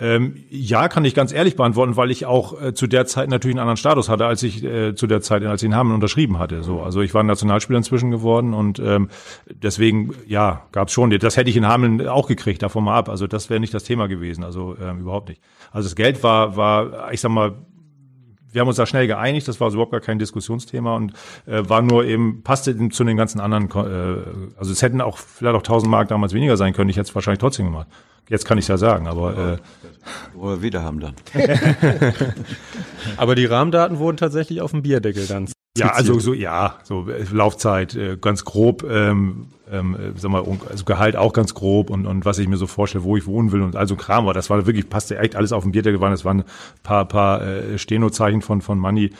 Ähm, ja, kann ich ganz ehrlich beantworten, weil ich auch äh, zu der Zeit natürlich einen anderen Status hatte, als ich äh, zu der Zeit, als ich in Hameln unterschrieben hatte. So, also ich war Nationalspieler inzwischen geworden und ähm, deswegen, ja, gab es schon. Das hätte ich in Hameln auch gekriegt, davon mal ab. Also das wäre nicht das Thema gewesen, also ähm, überhaupt nicht. Also das Geld war, war, ich sag mal, wir haben uns da schnell geeinigt, das war überhaupt gar kein Diskussionsthema und äh, war nur eben, passte zu den ganzen anderen, äh, also es hätten auch vielleicht auch 1000 Mark damals weniger sein können, ich hätte es wahrscheinlich trotzdem gemacht. Jetzt kann ich es ja sagen, aber. Äh, Wo wir wieder haben dann. aber die Rahmendaten wurden tatsächlich auf dem Bierdeckel dann. Ja, also so, ja, so äh, Laufzeit äh, ganz grob, ähm, ähm, äh, sag mal, also Gehalt auch ganz grob und, und was ich mir so vorstelle, wo ich wohnen will und also Kram war. Das war wirklich, passte echt alles auf dem Bierdeckel, waren, das waren ein paar, paar äh, Stenozeichen von, von Money.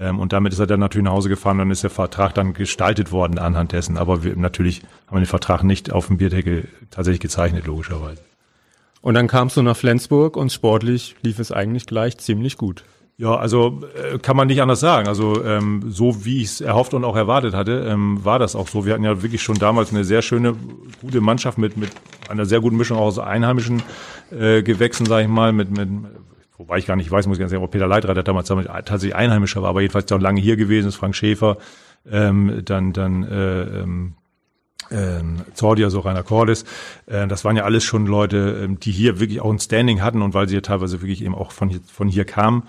Ähm, und damit ist er dann natürlich nach Hause gefahren, dann ist der Vertrag dann gestaltet worden anhand dessen. Aber wir, natürlich haben wir den Vertrag nicht auf dem Bierdeckel tatsächlich gezeichnet, logischerweise. Und dann kamst du nach Flensburg und sportlich lief es eigentlich gleich ziemlich gut. Ja, also äh, kann man nicht anders sagen. Also ähm, so wie ich es erhofft und auch erwartet hatte, ähm, war das auch so. Wir hatten ja wirklich schon damals eine sehr schöne, gute Mannschaft mit mit einer sehr guten Mischung aus einheimischen äh, Gewächsen, sage ich mal, mit mit wobei ich gar nicht weiß, muss ich ganz sagen, ob Peter Leitreiter damals tatsächlich Einheimischer war, aber jedenfalls auch lange hier gewesen ist, Frank Schäfer, ähm, dann dann äh, ähm, ähm, Zordia, so Rainer Cordes, äh, das waren ja alles schon Leute, ähm, die hier wirklich auch ein Standing hatten und weil sie ja teilweise wirklich eben auch von hier, von hier kamen.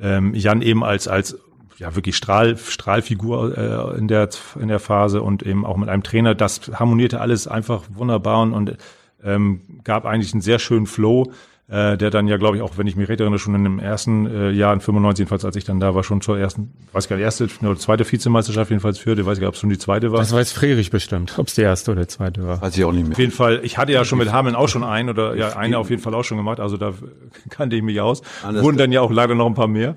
Ähm, Jan eben als, als ja wirklich Strahl, Strahlfigur äh, in, der, in der Phase und eben auch mit einem Trainer, das harmonierte alles einfach wunderbar und, und ähm, gab eigentlich einen sehr schönen Flow äh, der dann ja, glaube ich, auch, wenn ich mich recht erinnere, schon in dem ersten äh, Jahr in 95, jedenfalls als ich dann da war, schon zur ersten, weiß gar nicht, erste oder zweite Vizemeisterschaft jedenfalls führte, weiß gar nicht, ob es schon die zweite war. Das weiß Frerich bestimmt, ob es die erste oder die zweite war. Weiß ich auch nicht mehr. Auf jeden Fall, ich hatte ja schon mit Hameln auch schon einen oder ja, eine auf jeden Fall auch schon gemacht, also da kannte ich mich aus. Anders Wurden dann ja auch leider noch ein paar mehr.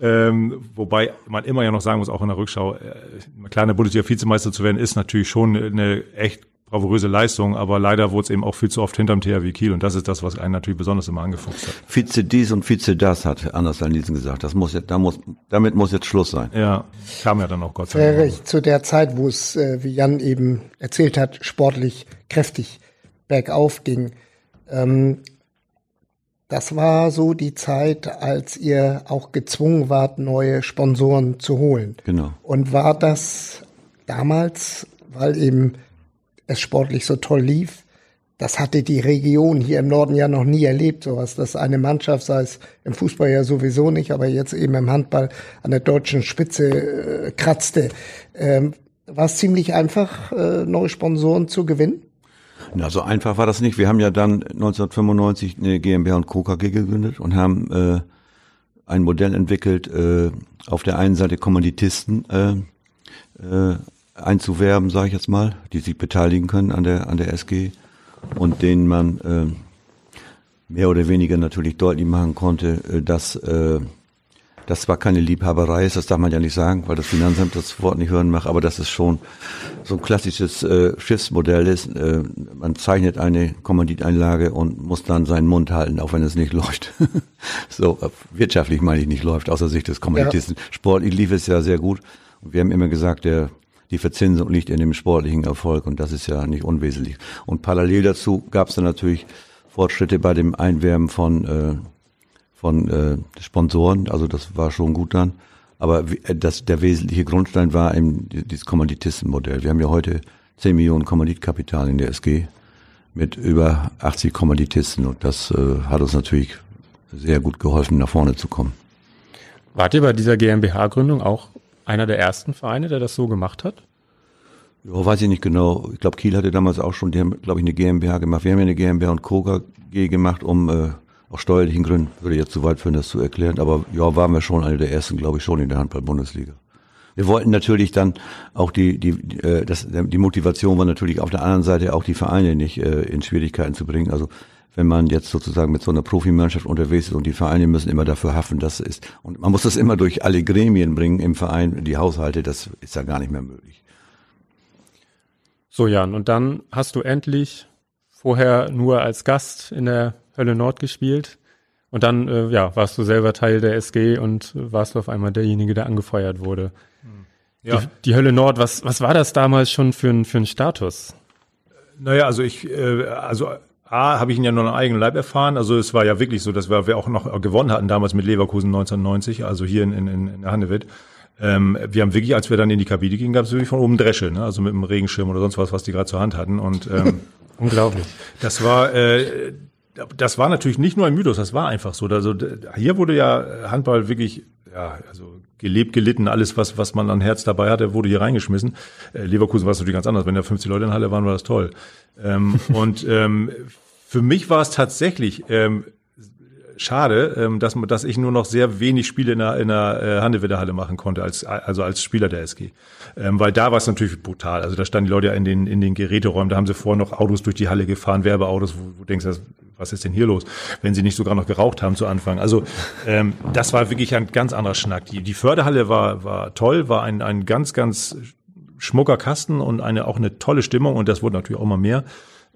ähm, wobei man immer ja noch sagen muss, auch in der Rückschau, äh, kleiner Bundesliga-Vizemeister zu werden, ist natürlich schon eine echt bravouröse Leistung, aber leider wurde es eben auch viel zu oft hinterm THW Kiel und das ist das, was einen natürlich besonders immer angefuchst hat. Vize dies und Vize das, hat Anders Nielsen gesagt. Das muss jetzt, da muss, damit muss jetzt Schluss sein. Ja, kam ja dann auch Gott sei Dank. Zu der Zeit, wo es, äh, wie Jan eben erzählt hat, sportlich kräftig bergauf ging. Ähm, das war so die Zeit, als ihr auch gezwungen wart, neue Sponsoren zu holen. Genau. Und war das damals, weil eben es sportlich so toll lief, das hatte die Region hier im Norden ja noch nie erlebt, sowas, dass eine Mannschaft, sei es im Fußball ja sowieso nicht, aber jetzt eben im Handball an der deutschen Spitze äh, kratzte. Ähm, war es ziemlich einfach, äh, neue Sponsoren zu gewinnen? Na, so einfach war das nicht. Wir haben ja dann 1995 eine GmbH und Co. KG gegründet und haben äh, ein Modell entwickelt, äh, auf der einen Seite Kommanditisten äh, äh, einzuwerben, sage ich jetzt mal, die sich beteiligen können an der an der SG und denen man äh, mehr oder weniger natürlich deutlich machen konnte, äh, dass äh, das zwar keine Liebhaberei ist, das darf man ja nicht sagen, weil das Finanzamt das Wort nicht hören macht, aber dass es schon so ein klassisches äh, Schiffsmodell ist. Äh, man zeichnet eine Kommanditeinlage und muss dann seinen Mund halten, auch wenn es nicht läuft. so äh, wirtschaftlich meine ich nicht läuft, außer Sicht des Kommanditisten. Ja. Sportlich lief es ja sehr gut. Und wir haben immer gesagt, der die Verzinsung liegt in dem sportlichen Erfolg und das ist ja nicht unwesentlich. Und parallel dazu gab es dann natürlich Fortschritte bei dem Einwerben von äh, von äh, Sponsoren, also das war schon gut dann. Aber äh, das, der wesentliche Grundstein war eben dieses Kommanditistenmodell. Wir haben ja heute 10 Millionen Kommanditkapital in der SG mit über 80 Kommanditisten und das äh, hat uns natürlich sehr gut geholfen, nach vorne zu kommen. Wart ihr bei dieser GmbH-Gründung auch einer der ersten Vereine, der das so gemacht hat? Ja, weiß ich nicht genau. Ich glaube, Kiel hatte damals auch schon, die haben, glaube ich, eine GmbH gemacht. Wir haben ja eine GmbH und Co. KG gemacht, um äh, aus steuerlichen Gründen würde jetzt zu weit führen, das zu erklären. Aber ja, waren wir schon eine der ersten, glaube ich, schon in der Handball-Bundesliga. Wir wollten natürlich dann auch die, die, äh, das, die Motivation war natürlich auf der anderen Seite auch die Vereine nicht äh, in Schwierigkeiten zu bringen. Also wenn man jetzt sozusagen mit so einer Profimannschaft unterwegs ist und die Vereine müssen immer dafür haften, das ist, und man muss das immer durch alle Gremien bringen im Verein, die Haushalte, das ist ja gar nicht mehr möglich. So, Jan, und dann hast du endlich vorher nur als Gast in der Hölle Nord gespielt. Und dann, äh, ja, warst du selber Teil der SG und warst du auf einmal derjenige, der angefeuert wurde. Hm. Ja. Die, die, Hölle Nord, was, was war das damals schon für ein, für ein Status? Naja, also ich, äh, also A, habe ich ihn ja nur einen eigenen Leib erfahren. Also es war ja wirklich so, dass wir, wir auch noch gewonnen hatten damals mit Leverkusen 1990, also hier in, in, in der Handewitt. Ähm, wir haben wirklich, als wir dann in die Kabine gingen, gab es wirklich von oben Dresche, ne? also mit einem Regenschirm oder sonst was, was die gerade zur Hand hatten. Und ähm, unglaublich. Das war äh, das war natürlich nicht nur ein Mythos, das war einfach so. Also hier wurde ja Handball wirklich ja, also gelebt, gelitten, alles, was, was man an Herz dabei hatte, wurde hier reingeschmissen. Äh, Leverkusen war es natürlich ganz anders. Wenn da 50 Leute in der Halle waren, war das toll. Ähm, und ähm, für mich war es tatsächlich ähm, schade, ähm, dass, dass ich nur noch sehr wenig Spiele in der, in der äh, Handewitter machen konnte, als, also als Spieler der SG. Ähm, weil da war es natürlich brutal. Also da standen die Leute ja in den, in den Geräteräumen, da haben sie vorher noch Autos durch die Halle gefahren, Werbeautos, wo, wo du denkst, was ist denn hier los, wenn sie nicht sogar noch geraucht haben zu Anfang. Also ähm, das war wirklich ein ganz anderer Schnack. Die, die Förderhalle war, war toll, war ein, ein ganz, ganz schmucker Kasten und eine auch eine tolle Stimmung und das wurde natürlich auch immer mehr.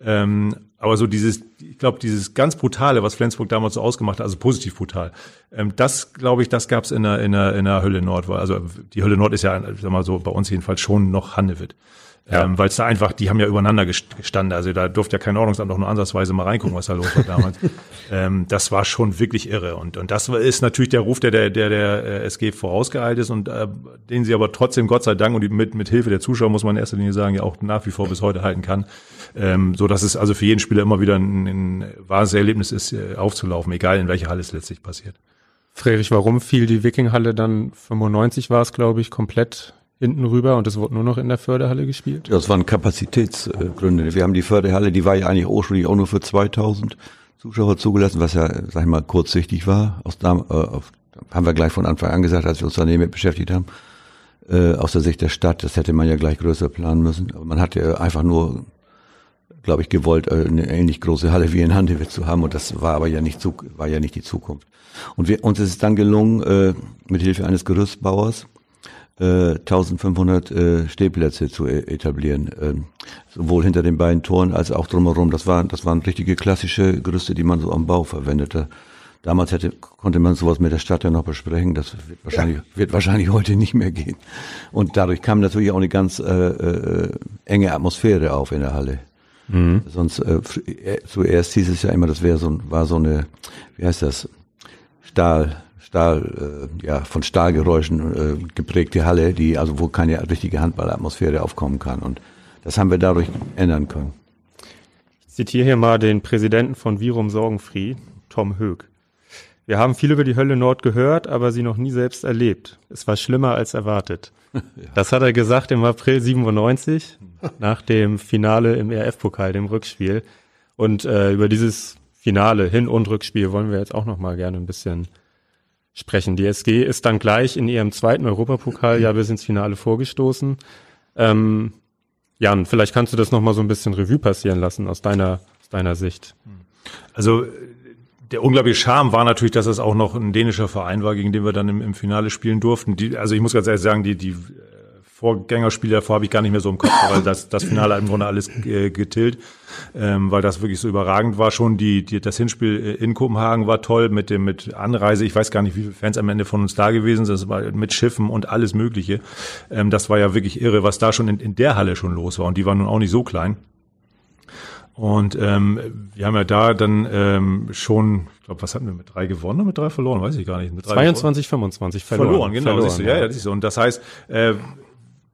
Ähm, aber so dieses, ich glaube, dieses ganz brutale, was Flensburg damals so ausgemacht hat, also positiv brutal, ähm, das glaube ich, das gab's in der in der in der Hölle Nord, also die Hölle Nord ist ja, sag mal so, bei uns jedenfalls schon noch Hannewitt. Ja. Ähm, Weil es da einfach, die haben ja übereinander gestanden. Also da durfte ja kein Ordnungsamt auch nur ansatzweise mal reingucken, was da los war damals. ähm, das war schon wirklich irre. Und, und das ist natürlich der Ruf, der der, der, der äh, SG vorausgeeilt ist und äh, den sie aber trotzdem, Gott sei Dank, und mit, mit Hilfe der Zuschauer, muss man in erster Linie sagen, ja auch nach wie vor bis heute halten kann. Ähm, so dass es also für jeden Spieler immer wieder ein, ein wahres Erlebnis ist, äh, aufzulaufen, egal in welcher Halle es letztlich passiert. Friedrich, warum fiel die Wikinghalle dann 95 war es, glaube ich, komplett hinten rüber und es wurde nur noch in der Förderhalle gespielt? Das waren Kapazitätsgründe. Wir haben die Förderhalle, die war ja eigentlich ursprünglich auch nur für 2000 Zuschauer zugelassen, was ja, sag ich mal, kurzsichtig war. Aus, da, äh, haben wir gleich von Anfang an gesagt, als wir uns damit beschäftigt haben. Äh, aus der Sicht der Stadt, das hätte man ja gleich größer planen müssen. Aber man hat ja einfach nur, glaube ich, gewollt, äh, eine ähnlich große Halle wie in Handewitt zu haben und das war aber ja nicht, war ja nicht die Zukunft. Und wir, uns ist es dann gelungen, äh, mit Hilfe eines Gerüstbauers, 1500 äh, äh, Stehplätze zu e etablieren, äh, sowohl hinter den beiden Toren als auch drumherum. Das waren, das waren richtige klassische Gerüste, die man so am Bau verwendete. Damals hätte, konnte man sowas mit der Stadt ja noch besprechen. Das wird wahrscheinlich, ja. wird wahrscheinlich heute nicht mehr gehen. Und dadurch kam natürlich auch eine ganz äh, äh, enge Atmosphäre auf in der Halle. Mhm. Sonst äh, äh zuerst hieß es ja immer, das wäre so war so eine, wie heißt das, Stahl Stahl, äh, ja, von Stahlgeräuschen äh, geprägte Halle, die also wo keine richtige Handballatmosphäre aufkommen kann. Und das haben wir dadurch ändern können. zitiere hier mal den Präsidenten von Virum Sorgenfree, Tom Höck. Wir haben viel über die Hölle Nord gehört, aber sie noch nie selbst erlebt. Es war schlimmer als erwartet. ja. Das hat er gesagt im April 97 nach dem Finale im ERF-Pokal, dem Rückspiel. Und äh, über dieses Finale, Hin- und Rückspiel wollen wir jetzt auch noch mal gerne ein bisschen sprechen. Die SG ist dann gleich in ihrem zweiten Europapokal ja bis ins Finale vorgestoßen. Ähm, Jan, vielleicht kannst du das noch mal so ein bisschen Revue passieren lassen aus deiner, aus deiner Sicht. Also der unglaubliche Charme war natürlich, dass es auch noch ein dänischer Verein war, gegen den wir dann im, im Finale spielen durften. Die, also ich muss ganz ehrlich sagen, die, die Vorgängerspiele davor habe ich gar nicht mehr so im Kopf, weil das, das Finale im Grunde alles äh, getillt, ähm, weil das wirklich so überragend war. Schon die, die das Hinspiel äh, in Kopenhagen war toll mit dem mit Anreise. Ich weiß gar nicht, wie viele Fans am Ende von uns da gewesen sind. Das war mit Schiffen und alles Mögliche. Ähm, das war ja wirklich irre, was da schon in, in der Halle schon los war. Und die war nun auch nicht so klein. Und ähm, wir haben ja da dann ähm, schon, ich glaube, was hatten wir mit drei gewonnen oder mit drei verloren? Weiß ich gar nicht. Mit drei 22, 25 verloren. Verloren, genau. Verloren, du, ja, ja, das ist so. Und das heißt, äh,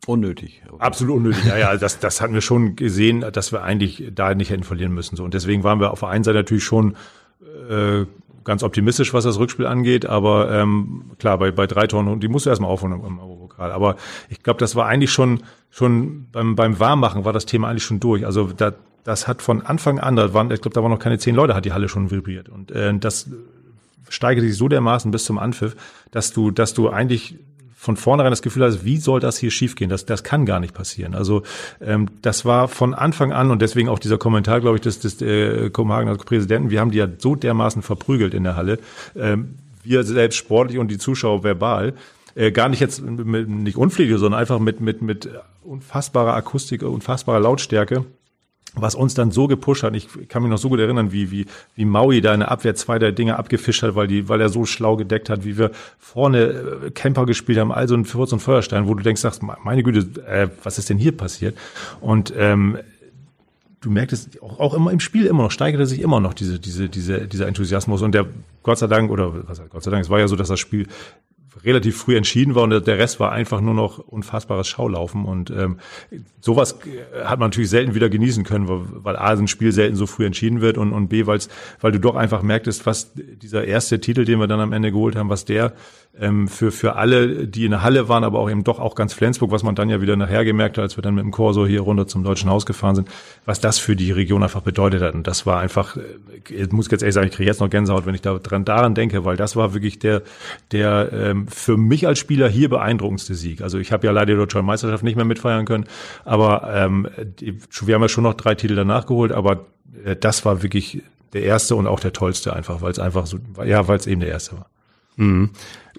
Unnötig. Absolut unnötig. Ja, ja, das, das hatten wir schon gesehen, dass wir eigentlich da nicht hätten verlieren müssen. So. Und deswegen waren wir auf der einen Seite natürlich schon äh, ganz optimistisch, was das Rückspiel angeht. Aber ähm, klar, bei, bei drei Toren, die musst du erstmal aufholen im Europokal. Aber ich glaube, das war eigentlich schon, schon beim, beim Warmmachen war das Thema eigentlich schon durch. Also da, das hat von Anfang an, da waren, ich glaube, da waren noch keine zehn Leute, hat die Halle schon vibriert. Und äh, das steigerte sich so dermaßen bis zum Anpfiff, dass du, dass du eigentlich von vornherein das Gefühl hast, wie soll das hier schiefgehen? Das, das kann gar nicht passieren. Also ähm, das war von Anfang an und deswegen auch dieser Kommentar, glaube ich, des, des äh, Kopenhagener Präsidenten. Wir haben die ja so dermaßen verprügelt in der Halle. Ähm, wir selbst sportlich und die Zuschauer verbal. Äh, gar nicht jetzt mit, nicht unflätig, sondern einfach mit, mit, mit unfassbarer Akustik, unfassbarer Lautstärke was uns dann so gepusht hat. Ich kann mich noch so gut erinnern, wie, wie, wie Maui da in der Abwehr zwei der Dinge abgefischt hat, weil die, weil er so schlau gedeckt hat, wie wir vorne äh, Camper gespielt haben, also ein Furz und Feuerstein, wo du denkst, sagst, meine Güte, äh, was ist denn hier passiert? Und ähm, du merkst auch, auch immer im Spiel immer noch, steigerte sich immer noch diese, diese, diese, dieser Enthusiasmus. Und der Gott sei Dank, oder was Gott sei Dank, es war ja so, dass das Spiel relativ früh entschieden war und der Rest war einfach nur noch unfassbares Schaulaufen und ähm, sowas hat man natürlich selten wieder genießen können, weil, weil A, ein Spiel selten so früh entschieden wird und, und B, weil's, weil du doch einfach merktest, was dieser erste Titel, den wir dann am Ende geholt haben, was der ähm, für, für alle, die in der Halle waren, aber auch eben doch auch ganz Flensburg, was man dann ja wieder nachher gemerkt hat, als wir dann mit dem Corso hier runter zum Deutschen Haus gefahren sind, was das für die Region einfach bedeutet hat. Und das war einfach, äh, ich muss jetzt ehrlich sagen, ich kriege jetzt noch Gänsehaut, wenn ich da dran, daran denke, weil das war wirklich der, der ähm, für mich als Spieler hier beeindruckendste Sieg. Also ich habe ja leider die Deutsche Meisterschaft nicht mehr mitfeiern können, aber ähm, wir haben ja schon noch drei Titel danach geholt, aber äh, das war wirklich der erste und auch der tollste einfach, weil es einfach so, ja, weil es eben der erste war. Mhm.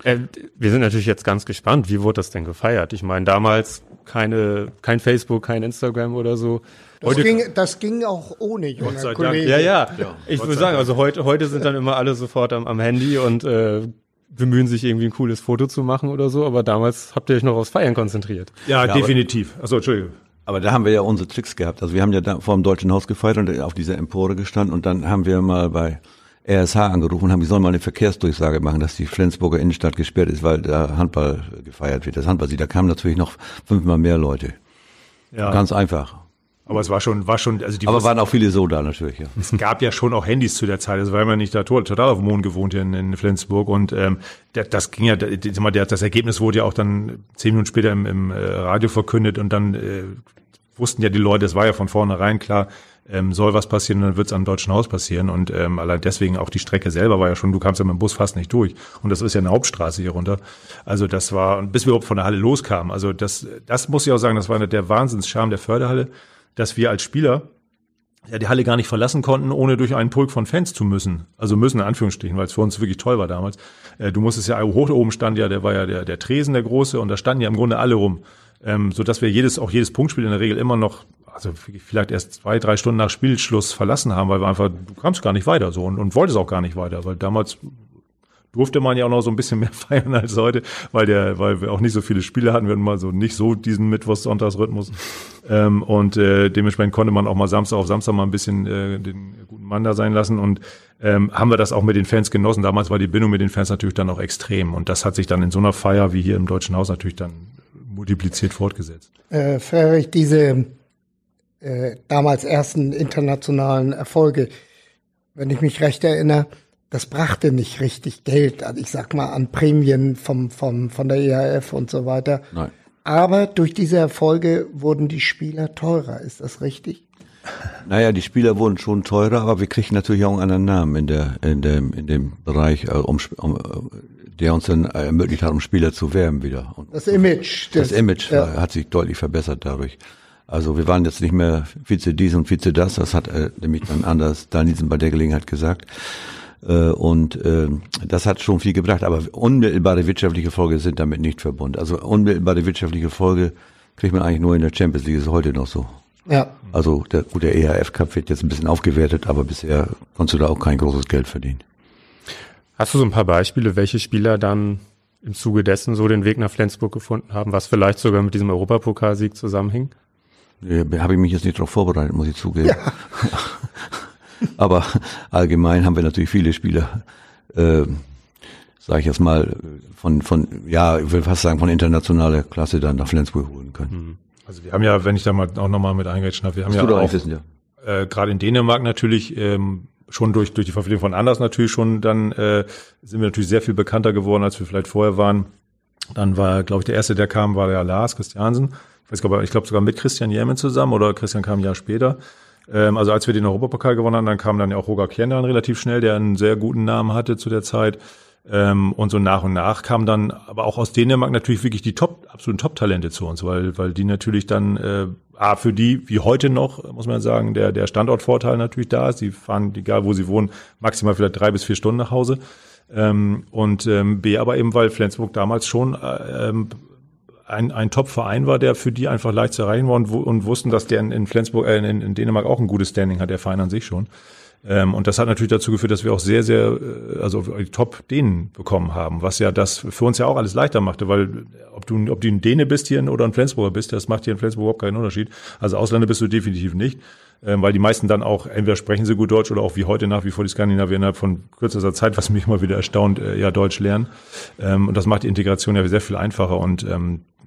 Äh, wir sind natürlich jetzt ganz gespannt, wie wurde das denn gefeiert? Ich meine, damals keine, kein Facebook, kein Instagram oder so. Das, ging, das ging auch ohne junger Kollegen. Ja, ja, ja. Ich würde sagen, also heute, heute sind dann immer alle sofort am, am Handy und äh, bemühen sich irgendwie ein cooles Foto zu machen oder so, aber damals habt ihr euch noch aufs Feiern konzentriert. Ja, ja definitiv. Also Entschuldigung. Aber da haben wir ja unsere Tricks gehabt. Also wir haben ja da vor dem Deutschen Haus gefeiert und auf dieser Empore gestanden und dann haben wir mal bei RSH angerufen und haben, die sollen mal eine Verkehrsdurchsage machen, dass die Flensburger Innenstadt gesperrt ist, weil da Handball gefeiert wird. Das Handballsieg, da kamen natürlich noch fünfmal mehr Leute. Ja. Ganz einfach. Aber es war schon, war schon, also die. Aber waren auch viele so da natürlich, ja. Es gab ja schon auch Handys zu der Zeit. Also weil man nicht da total auf dem Mond gewohnt hier in, in Flensburg und ähm, das, das ging ja, das Ergebnis wurde ja auch dann zehn Minuten später im, im äh, Radio verkündet und dann äh, wussten ja die Leute, es war ja von vornherein klar, ähm, soll was passieren, dann wird es am Deutschen Haus passieren. Und ähm, allein deswegen auch die Strecke selber war ja schon, du kamst ja mit dem Bus fast nicht durch. Und das ist ja eine Hauptstraße hier runter. Also das war, bis wir überhaupt von der Halle loskamen. Also das, das muss ich auch sagen, das war der Wahnsinnscharme der Förderhalle, dass wir als Spieler ja die Halle gar nicht verlassen konnten, ohne durch einen Pulk von Fans zu müssen. Also müssen in Anführungsstrichen, weil es für uns wirklich toll war damals. Äh, du musstest ja hoch oben stand ja, der war ja der, der Tresen, der große, und da standen ja im Grunde alle rum. Ähm, so dass wir jedes, auch jedes Punktspiel in der Regel immer noch also vielleicht erst zwei, drei Stunden nach Spielschluss verlassen haben, weil wir einfach, du kamst gar nicht weiter so und, und wolltest auch gar nicht weiter, weil damals durfte man ja auch noch so ein bisschen mehr feiern als heute, weil der, weil wir auch nicht so viele Spiele hatten, wir hatten mal so nicht so diesen Mittwochs-Sonntags-Rhythmus. ähm, und äh, dementsprechend konnte man auch mal Samstag auf Samstag mal ein bisschen äh, den guten Mann da sein lassen. Und ähm, haben wir das auch mit den Fans genossen. Damals war die Bindung mit den Fans natürlich dann auch extrem. Und das hat sich dann in so einer Feier wie hier im Deutschen Haus natürlich dann multipliziert fortgesetzt. Äh, Ferrich, diese äh, damals ersten internationalen Erfolge. Wenn ich mich recht erinnere, das brachte nicht richtig Geld, also ich sag mal an Prämien vom, vom, von der ERF und so weiter. Nein. Aber durch diese Erfolge wurden die Spieler teurer, ist das richtig? Naja, die Spieler wurden schon teurer, aber wir kriegen natürlich auch einen anderen Namen in der in dem in dem Bereich, äh, um, um, der uns dann ermöglicht hat, um Spieler zu werben wieder. Und das Image. Das, das Image ja. hat sich deutlich verbessert dadurch. Also wir waren jetzt nicht mehr Vize dies und Vize das, das hat äh, nämlich dann anders Danielsen bei der Gelegenheit gesagt. Äh, und äh, das hat schon viel gebracht, aber unmittelbare wirtschaftliche Folge sind damit nicht verbunden. Also unmittelbare wirtschaftliche Folge kriegt man eigentlich nur in der Champions League, ist heute noch so. Ja. Also der, gut, der EHF Cup wird jetzt ein bisschen aufgewertet, aber bisher konntest du da auch kein großes Geld verdienen. Hast du so ein paar Beispiele, welche Spieler dann im Zuge dessen so den Weg nach Flensburg gefunden haben, was vielleicht sogar mit diesem Europapokalsieg zusammenhing? Nee, habe ich mich jetzt nicht darauf vorbereitet, muss ich zugeben. Ja. aber allgemein haben wir natürlich viele Spieler, äh, sage ich jetzt mal, von, von, ja, ich will fast sagen, von internationaler Klasse dann nach Flensburg holen können. Mhm. Also wir haben ja, wenn ich da mal auch nochmal mit eingrätschen darf, wir haben ja auch, wissen, ja. Äh, gerade in Dänemark natürlich ähm, schon durch, durch die Verpflichtung von Anders natürlich schon, dann äh, sind wir natürlich sehr viel bekannter geworden, als wir vielleicht vorher waren. Dann war, glaube ich, der erste, der kam, war der Lars Christiansen. Ich weiß gar ich glaube sogar mit Christian Jemen zusammen oder Christian kam ein Jahr später. Ähm, also als wir den Europapokal gewonnen haben, dann kam dann ja auch Roger Kien dann relativ schnell, der einen sehr guten Namen hatte zu der Zeit. Ähm, und so nach und nach kam dann aber auch aus Dänemark natürlich wirklich die Top, absoluten Top-Talente zu uns, weil, weil die natürlich dann, äh, A, für die, wie heute noch, muss man sagen, der, der Standortvorteil natürlich da ist. Die fahren, egal wo sie wohnen, maximal vielleicht drei bis vier Stunden nach Hause. Ähm, und ähm, B, aber eben, weil Flensburg damals schon äh, ähm, ein, ein Top-Verein war, der für die einfach leicht zu erreichen war und, und wussten, dass der in, in Flensburg, äh, in, in Dänemark auch ein gutes Standing hat, der Verein an sich schon. Ähm, und das hat natürlich dazu geführt, dass wir auch sehr, sehr, äh, also top Dänen bekommen haben, was ja das für uns ja auch alles leichter machte, weil ob du, ob du ein Däne bist hier oder ein Flensburger bist, das macht hier in Flensburg überhaupt keinen Unterschied. Also Ausländer bist du definitiv nicht, ähm, weil die meisten dann auch, entweder sprechen sie gut Deutsch oder auch wie heute nach wie vor die Skandinavier innerhalb von kürzester Zeit, was mich immer wieder erstaunt, äh, ja Deutsch lernen. Ähm, und das macht die Integration ja sehr viel einfacher und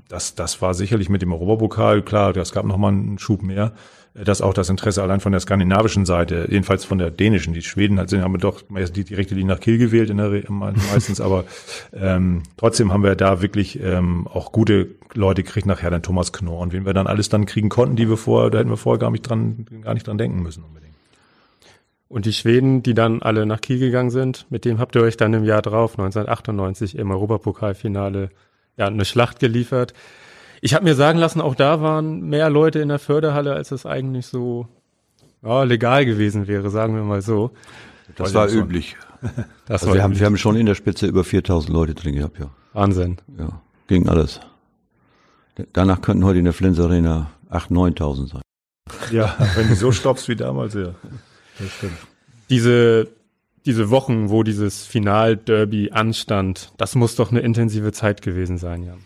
das, das war sicherlich mit dem Europapokal, klar, das gab nochmal einen Schub mehr. Dass auch das Interesse allein von der skandinavischen Seite, jedenfalls von der dänischen, die Schweden halt sind, haben wir doch die direkte Linie nach Kiel gewählt in der meistens, aber ähm, trotzdem haben wir da wirklich ähm, auch gute Leute gekriegt, nachher dann Thomas Knorr. Und wen wir dann alles dann kriegen konnten, die wir vorher, da hätten wir vorher gar nicht dran, gar nicht dran denken müssen unbedingt. Und die Schweden, die dann alle nach Kiel gegangen sind, mit dem habt ihr euch dann im Jahr drauf, 1998, im Europapokalfinale, ja, eine Schlacht geliefert. Ich habe mir sagen lassen, auch da waren mehr Leute in der Förderhalle, als es eigentlich so ja, legal gewesen wäre, sagen wir mal so. Das war üblich. Das also war wir, haben, wir haben schon in der Spitze über 4000 Leute drin gehabt, ja. Wahnsinn. Ja, ging alles. Danach könnten heute in der Flens Arena 8.000, 9.000 sein. Ja, wenn du so stoppst wie damals, ja. Das stimmt. Diese, diese Wochen, wo dieses Final-Derby anstand, das muss doch eine intensive Zeit gewesen sein, Jan.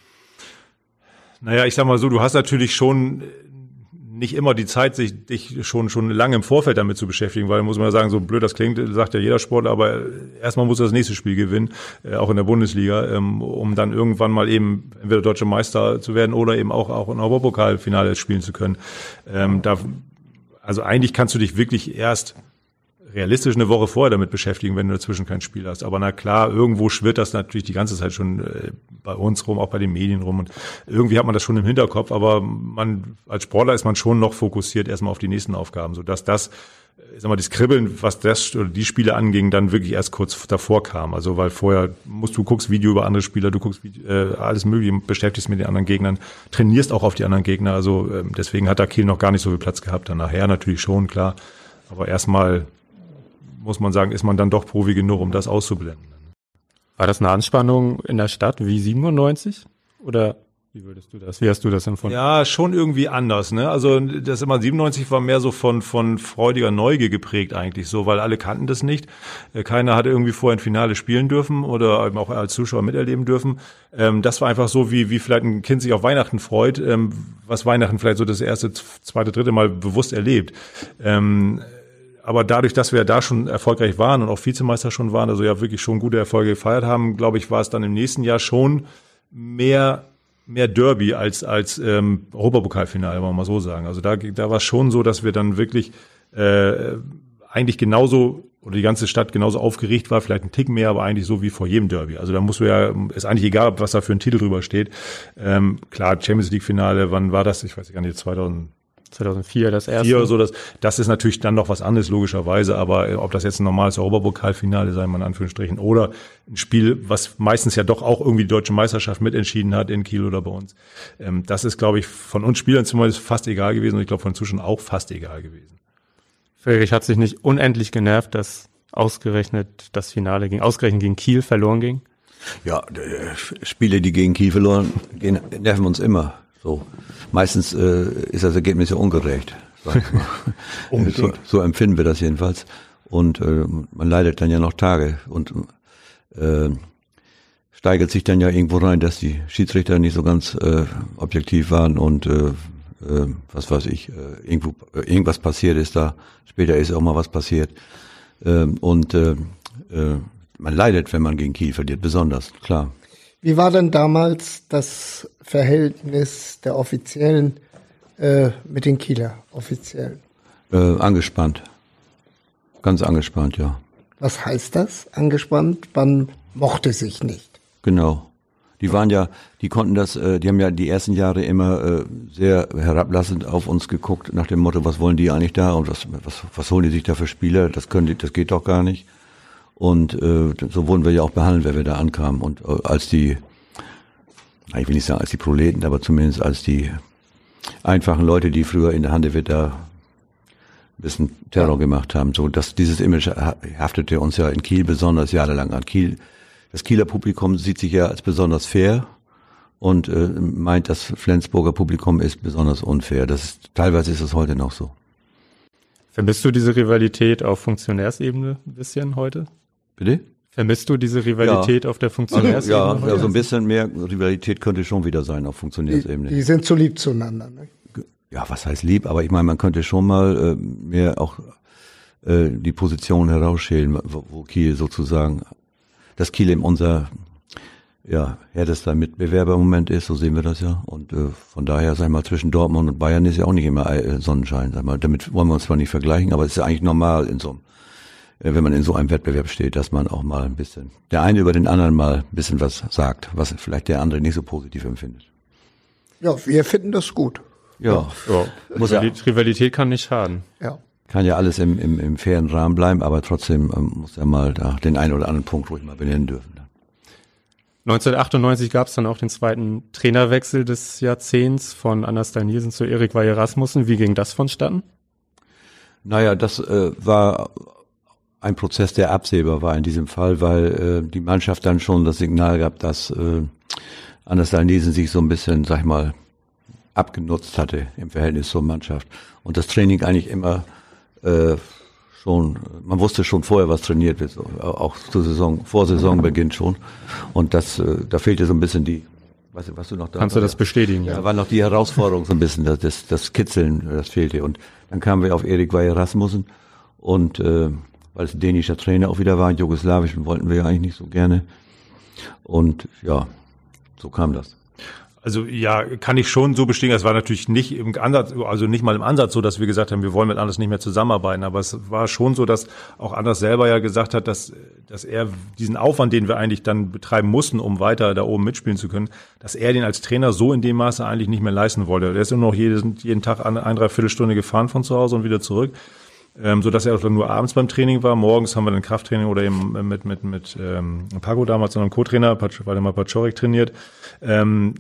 Naja, ich sag mal so, du hast natürlich schon nicht immer die Zeit, sich dich schon schon lange im Vorfeld damit zu beschäftigen, weil muss man sagen, so blöd das klingt, sagt ja jeder Sportler, aber erstmal muss das nächste Spiel gewinnen, äh, auch in der Bundesliga, ähm, um dann irgendwann mal eben entweder deutscher Meister zu werden oder eben auch auch ein Europapokalfinale spielen zu können. Ähm, da, also eigentlich kannst du dich wirklich erst realistisch eine Woche vorher damit beschäftigen, wenn du dazwischen kein Spiel hast. Aber na klar, irgendwo schwirrt das natürlich die ganze Zeit schon äh, bei uns rum, auch bei den Medien rum. Und irgendwie hat man das schon im Hinterkopf, aber man als Sportler ist man schon noch fokussiert erstmal auf die nächsten Aufgaben, sodass das ich sag mal, das Kribbeln, was das oder die Spiele anging, dann wirklich erst kurz davor kam. Also weil vorher musst du guckst Video über andere Spieler, du guckst äh, alles Mögliche, beschäftigst mit den anderen Gegnern, trainierst auch auf die anderen Gegner. Also äh, deswegen hat da Kiel noch gar nicht so viel Platz gehabt. Dann nachher natürlich schon, klar. Aber erstmal muss man sagen, ist man dann doch Profi genug, um das auszublenden. War das eine Anspannung in der Stadt wie 97? Oder wie würdest du das? Wie hast du das empfunden? Ja, schon irgendwie anders, ne? Also das immer 97 war mehr so von von freudiger Neugier geprägt eigentlich so, weil alle kannten das nicht. Äh, keiner hatte irgendwie vorher ein Finale spielen dürfen oder eben auch als Zuschauer miterleben dürfen. Ähm, das war einfach so, wie wie vielleicht ein Kind sich auf Weihnachten freut, ähm, was Weihnachten vielleicht so das erste, zweite, dritte Mal bewusst erlebt. Aber dadurch, dass wir da schon erfolgreich waren und auch Vizemeister schon waren, also ja wirklich schon gute Erfolge gefeiert haben, glaube ich, war es dann im nächsten Jahr schon mehr mehr Derby als als ähm, Europapokalfinale, wollen wir mal so sagen. Also da da war es schon so, dass wir dann wirklich äh, eigentlich genauso oder die ganze Stadt genauso aufgeregt war, vielleicht ein Tick mehr, aber eigentlich so wie vor jedem Derby. Also da musst du ja, ist eigentlich egal, was da für ein Titel drüber steht. Ähm, klar, Champions League Finale, wann war das? Ich weiß gar nicht, 2000 2004 das erste. Vier oder so, das, das ist natürlich dann noch was anderes, logischerweise, aber äh, ob das jetzt ein normales Europapokalfinale sein, mal in Anführungsstrichen, oder ein Spiel, was meistens ja doch auch irgendwie die deutsche Meisterschaft mitentschieden hat in Kiel oder bei uns, ähm, das ist, glaube ich, von uns Spielern zumindest fast egal gewesen und ich glaube von Zuschauern auch fast egal gewesen. Friedrich hat sich nicht unendlich genervt, dass ausgerechnet das Finale ging, ausgerechnet gegen Kiel verloren ging? Ja, äh, Spiele, die gegen Kiel verloren gehen, nerven uns immer. So. Meistens äh, ist das Ergebnis ja ungerecht. so, so empfinden wir das jedenfalls. Und äh, man leidet dann ja noch Tage und äh, steigert sich dann ja irgendwo rein, dass die Schiedsrichter nicht so ganz äh, objektiv waren und äh, äh, was weiß ich, äh, irgendwo, äh, irgendwas passiert ist da. Später ist auch mal was passiert. Ähm, und äh, äh, man leidet, wenn man gegen Kiel verliert, besonders, klar. Wie war denn damals das Verhältnis der Offiziellen äh, mit den Kieler Offiziellen? Äh, angespannt. Ganz angespannt, ja. Was heißt das? Angespannt? Man mochte sich nicht. Genau. Die waren ja, die konnten das, äh, die haben ja die ersten Jahre immer äh, sehr herablassend auf uns geguckt, nach dem Motto, was wollen die eigentlich da und was, was, was holen die sich da für Spieler? Das können die, das geht doch gar nicht. Und äh, so wurden wir ja auch behandelt, wenn wir da ankamen. Und äh, als die, ich will nicht sagen als die Proleten, aber zumindest als die einfachen Leute, die früher in der Handewitt da ein bisschen Terror gemacht haben. So, dass dieses Image haftete uns ja in Kiel besonders jahrelang an. Kiel das Kieler Publikum sieht sich ja als besonders fair und äh, meint, das Flensburger Publikum ist besonders unfair. Das ist, teilweise ist es heute noch so. Vermisst du diese Rivalität auf Funktionärsebene ein bisschen heute? Bitte? Vermisst du diese Rivalität ja. auf der Funktionärsebene? Also, ja, ja, so ein bisschen mehr Rivalität könnte schon wieder sein auf Funktionärsebene. Die, die sind zu lieb zueinander. Ne? Ja, was heißt lieb? Aber ich meine, man könnte schon mal äh, mehr auch äh, die Position herausschälen, wo, wo Kiel sozusagen dass Kiel eben unser ja, härtester Mitbewerber im Moment ist, so sehen wir das ja. Und äh, von daher, sag ich mal, zwischen Dortmund und Bayern ist ja auch nicht immer äh, Sonnenschein, sag mal. Damit wollen wir uns zwar nicht vergleichen, aber es ist ja eigentlich normal in so einem, wenn man in so einem Wettbewerb steht, dass man auch mal ein bisschen, der eine über den anderen mal ein bisschen was sagt, was vielleicht der andere nicht so positiv empfindet. Ja, wir finden das gut. Ja. ja. Muss ja. Rivalität kann nicht schaden. Ja kann ja alles im, im, im fairen Rahmen bleiben, aber trotzdem ähm, muss er mal da den einen oder anderen Punkt ruhig mal benennen dürfen. 1998 gab es dann auch den zweiten Trainerwechsel des Jahrzehnts von Anastal Nielsen zu Erik Weihe Rasmussen. Wie ging das vonstatten? Naja, das äh, war ein Prozess, der absehbar war in diesem Fall, weil äh, die Mannschaft dann schon das Signal gab, dass äh, Anastal Nielsen sich so ein bisschen, sag ich mal, abgenutzt hatte im Verhältnis zur Mannschaft. Und das Training eigentlich immer äh, schon, man wusste schon vorher, was trainiert wird, auch zur Saison, vor Saisonbeginn schon. Und das, äh, da fehlte so ein bisschen die, weißt du, was du noch da Kannst du das bestätigen? Ja, da war noch die Herausforderung so ein bisschen, das, das, Kitzeln, das fehlte. Und dann kamen wir auf Erik Weihe Rasmussen und äh, weil es ein dänischer Trainer auch wieder war, jugoslawischen wollten wir ja eigentlich nicht so gerne. Und ja, so kam das. Also ja, kann ich schon so bestätigen. Es war natürlich nicht im Ansatz, also nicht mal im Ansatz so, dass wir gesagt haben, wir wollen mit Anders nicht mehr zusammenarbeiten. Aber es war schon so, dass auch Anders selber ja gesagt hat, dass, dass er diesen Aufwand, den wir eigentlich dann betreiben mussten, um weiter da oben mitspielen zu können, dass er den als Trainer so in dem Maße eigentlich nicht mehr leisten wollte. Er ist nur noch jeden, jeden Tag eine, eine Dreiviertelstunde gefahren von zu Hause und wieder zurück. Ähm, so dass er auch nur abends beim Training war. Morgens haben wir dann Krafttraining oder eben mit mit mit ähm, Paco damals, sondern Co-Trainer, Waldemar Paczorek trainiert. Ähm,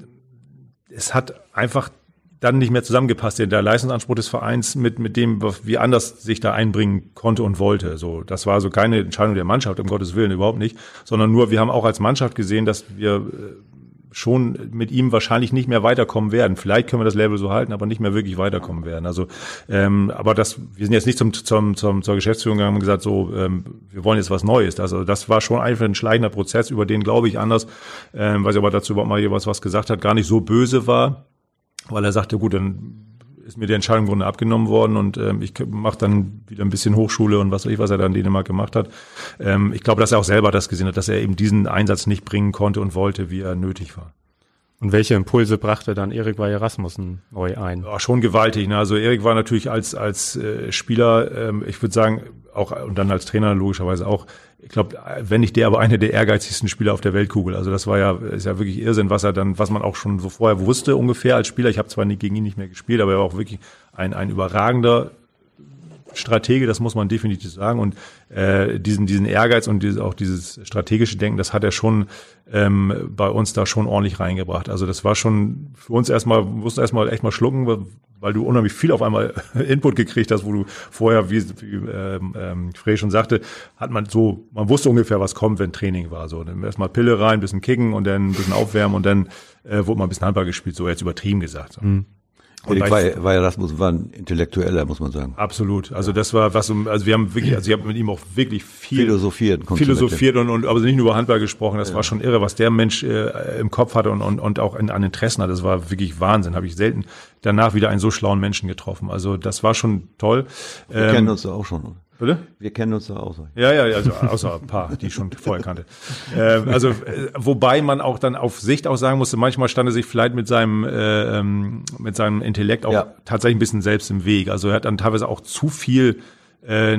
es hat einfach dann nicht mehr zusammengepasst, der Leistungsanspruch des Vereins mit, mit dem, wie anders sich da einbringen konnte und wollte. So, das war so keine Entscheidung der Mannschaft, um Gottes Willen überhaupt nicht, sondern nur, wir haben auch als Mannschaft gesehen, dass wir äh, schon mit ihm wahrscheinlich nicht mehr weiterkommen werden. Vielleicht können wir das Level so halten, aber nicht mehr wirklich weiterkommen werden. Also, ähm, aber das, wir sind jetzt nicht zum, zum, zum zur Geschäftsführung gegangen und gesagt, so, ähm, wir wollen jetzt was Neues. Also das war schon einfach ein schleichender Prozess, über den glaube ich anders, ähm, weil sie aber dazu überhaupt mal jeweils was gesagt hat, gar nicht so böse war, weil er sagte, gut, dann ist mir die Entscheidung im Grunde abgenommen worden und ähm, ich mache dann wieder ein bisschen Hochschule und was weiß ich, was er da in Dänemark gemacht hat. Ähm, ich glaube, dass er auch selber das gesehen hat, dass er eben diesen Einsatz nicht bringen konnte und wollte, wie er nötig war. Und welche Impulse brachte dann Erik Weihe Rasmussen neu ein? Ja, schon gewaltig. Ne? Also Erik war natürlich als als äh, Spieler, ähm, ich würde sagen, auch und dann als Trainer logischerweise auch. Ich glaube, wenn nicht der, aber einer der ehrgeizigsten Spieler auf der Weltkugel. Also das war ja ist ja wirklich Irrsinn, was er dann, was man auch schon so vorher wusste ungefähr als Spieler. Ich habe zwar nicht gegen ihn nicht mehr gespielt, aber er war auch wirklich ein ein überragender Stratege, das muss man definitiv sagen. Und äh, diesen, diesen Ehrgeiz und dieses, auch dieses strategische Denken, das hat er schon ähm, bei uns da schon ordentlich reingebracht. Also das war schon für uns erstmal, mussten erstmal echt mal schlucken, weil du unheimlich viel auf einmal Input gekriegt hast, wo du vorher, wie, wie ähm, ähm, Frey schon sagte, hat man so, man wusste ungefähr, was kommt, wenn Training war. So, dann erstmal Pille rein, bisschen kicken und dann ein bisschen aufwärmen und dann äh, wurde mal ein bisschen Handball gespielt, so jetzt übertrieben gesagt. So. Mhm. Und Erik war, war Erasmus war ein Intellektueller, muss man sagen. Absolut. Also das war was, also wir haben wirklich, also ich habe mit ihm auch wirklich viel philosophiert, philosophiert und, und aber nicht nur über Handball gesprochen. Das ja. war schon irre, was der Mensch äh, im Kopf hatte und, und, und auch in, an Interessen hat. Das war wirklich Wahnsinn. Habe ich selten danach wieder einen so schlauen Menschen getroffen. Also das war schon toll. Wir ähm, kennen uns auch schon. Bitte? Wir kennen uns da auch so. Ja, ja, also außer ein paar, die ich schon vorher kannte. Äh, also äh, wobei man auch dann auf Sicht auch sagen musste, manchmal stand er sich vielleicht mit seinem äh, ähm, mit seinem Intellekt auch ja. tatsächlich ein bisschen selbst im Weg. Also er hat dann teilweise auch zu viel, äh,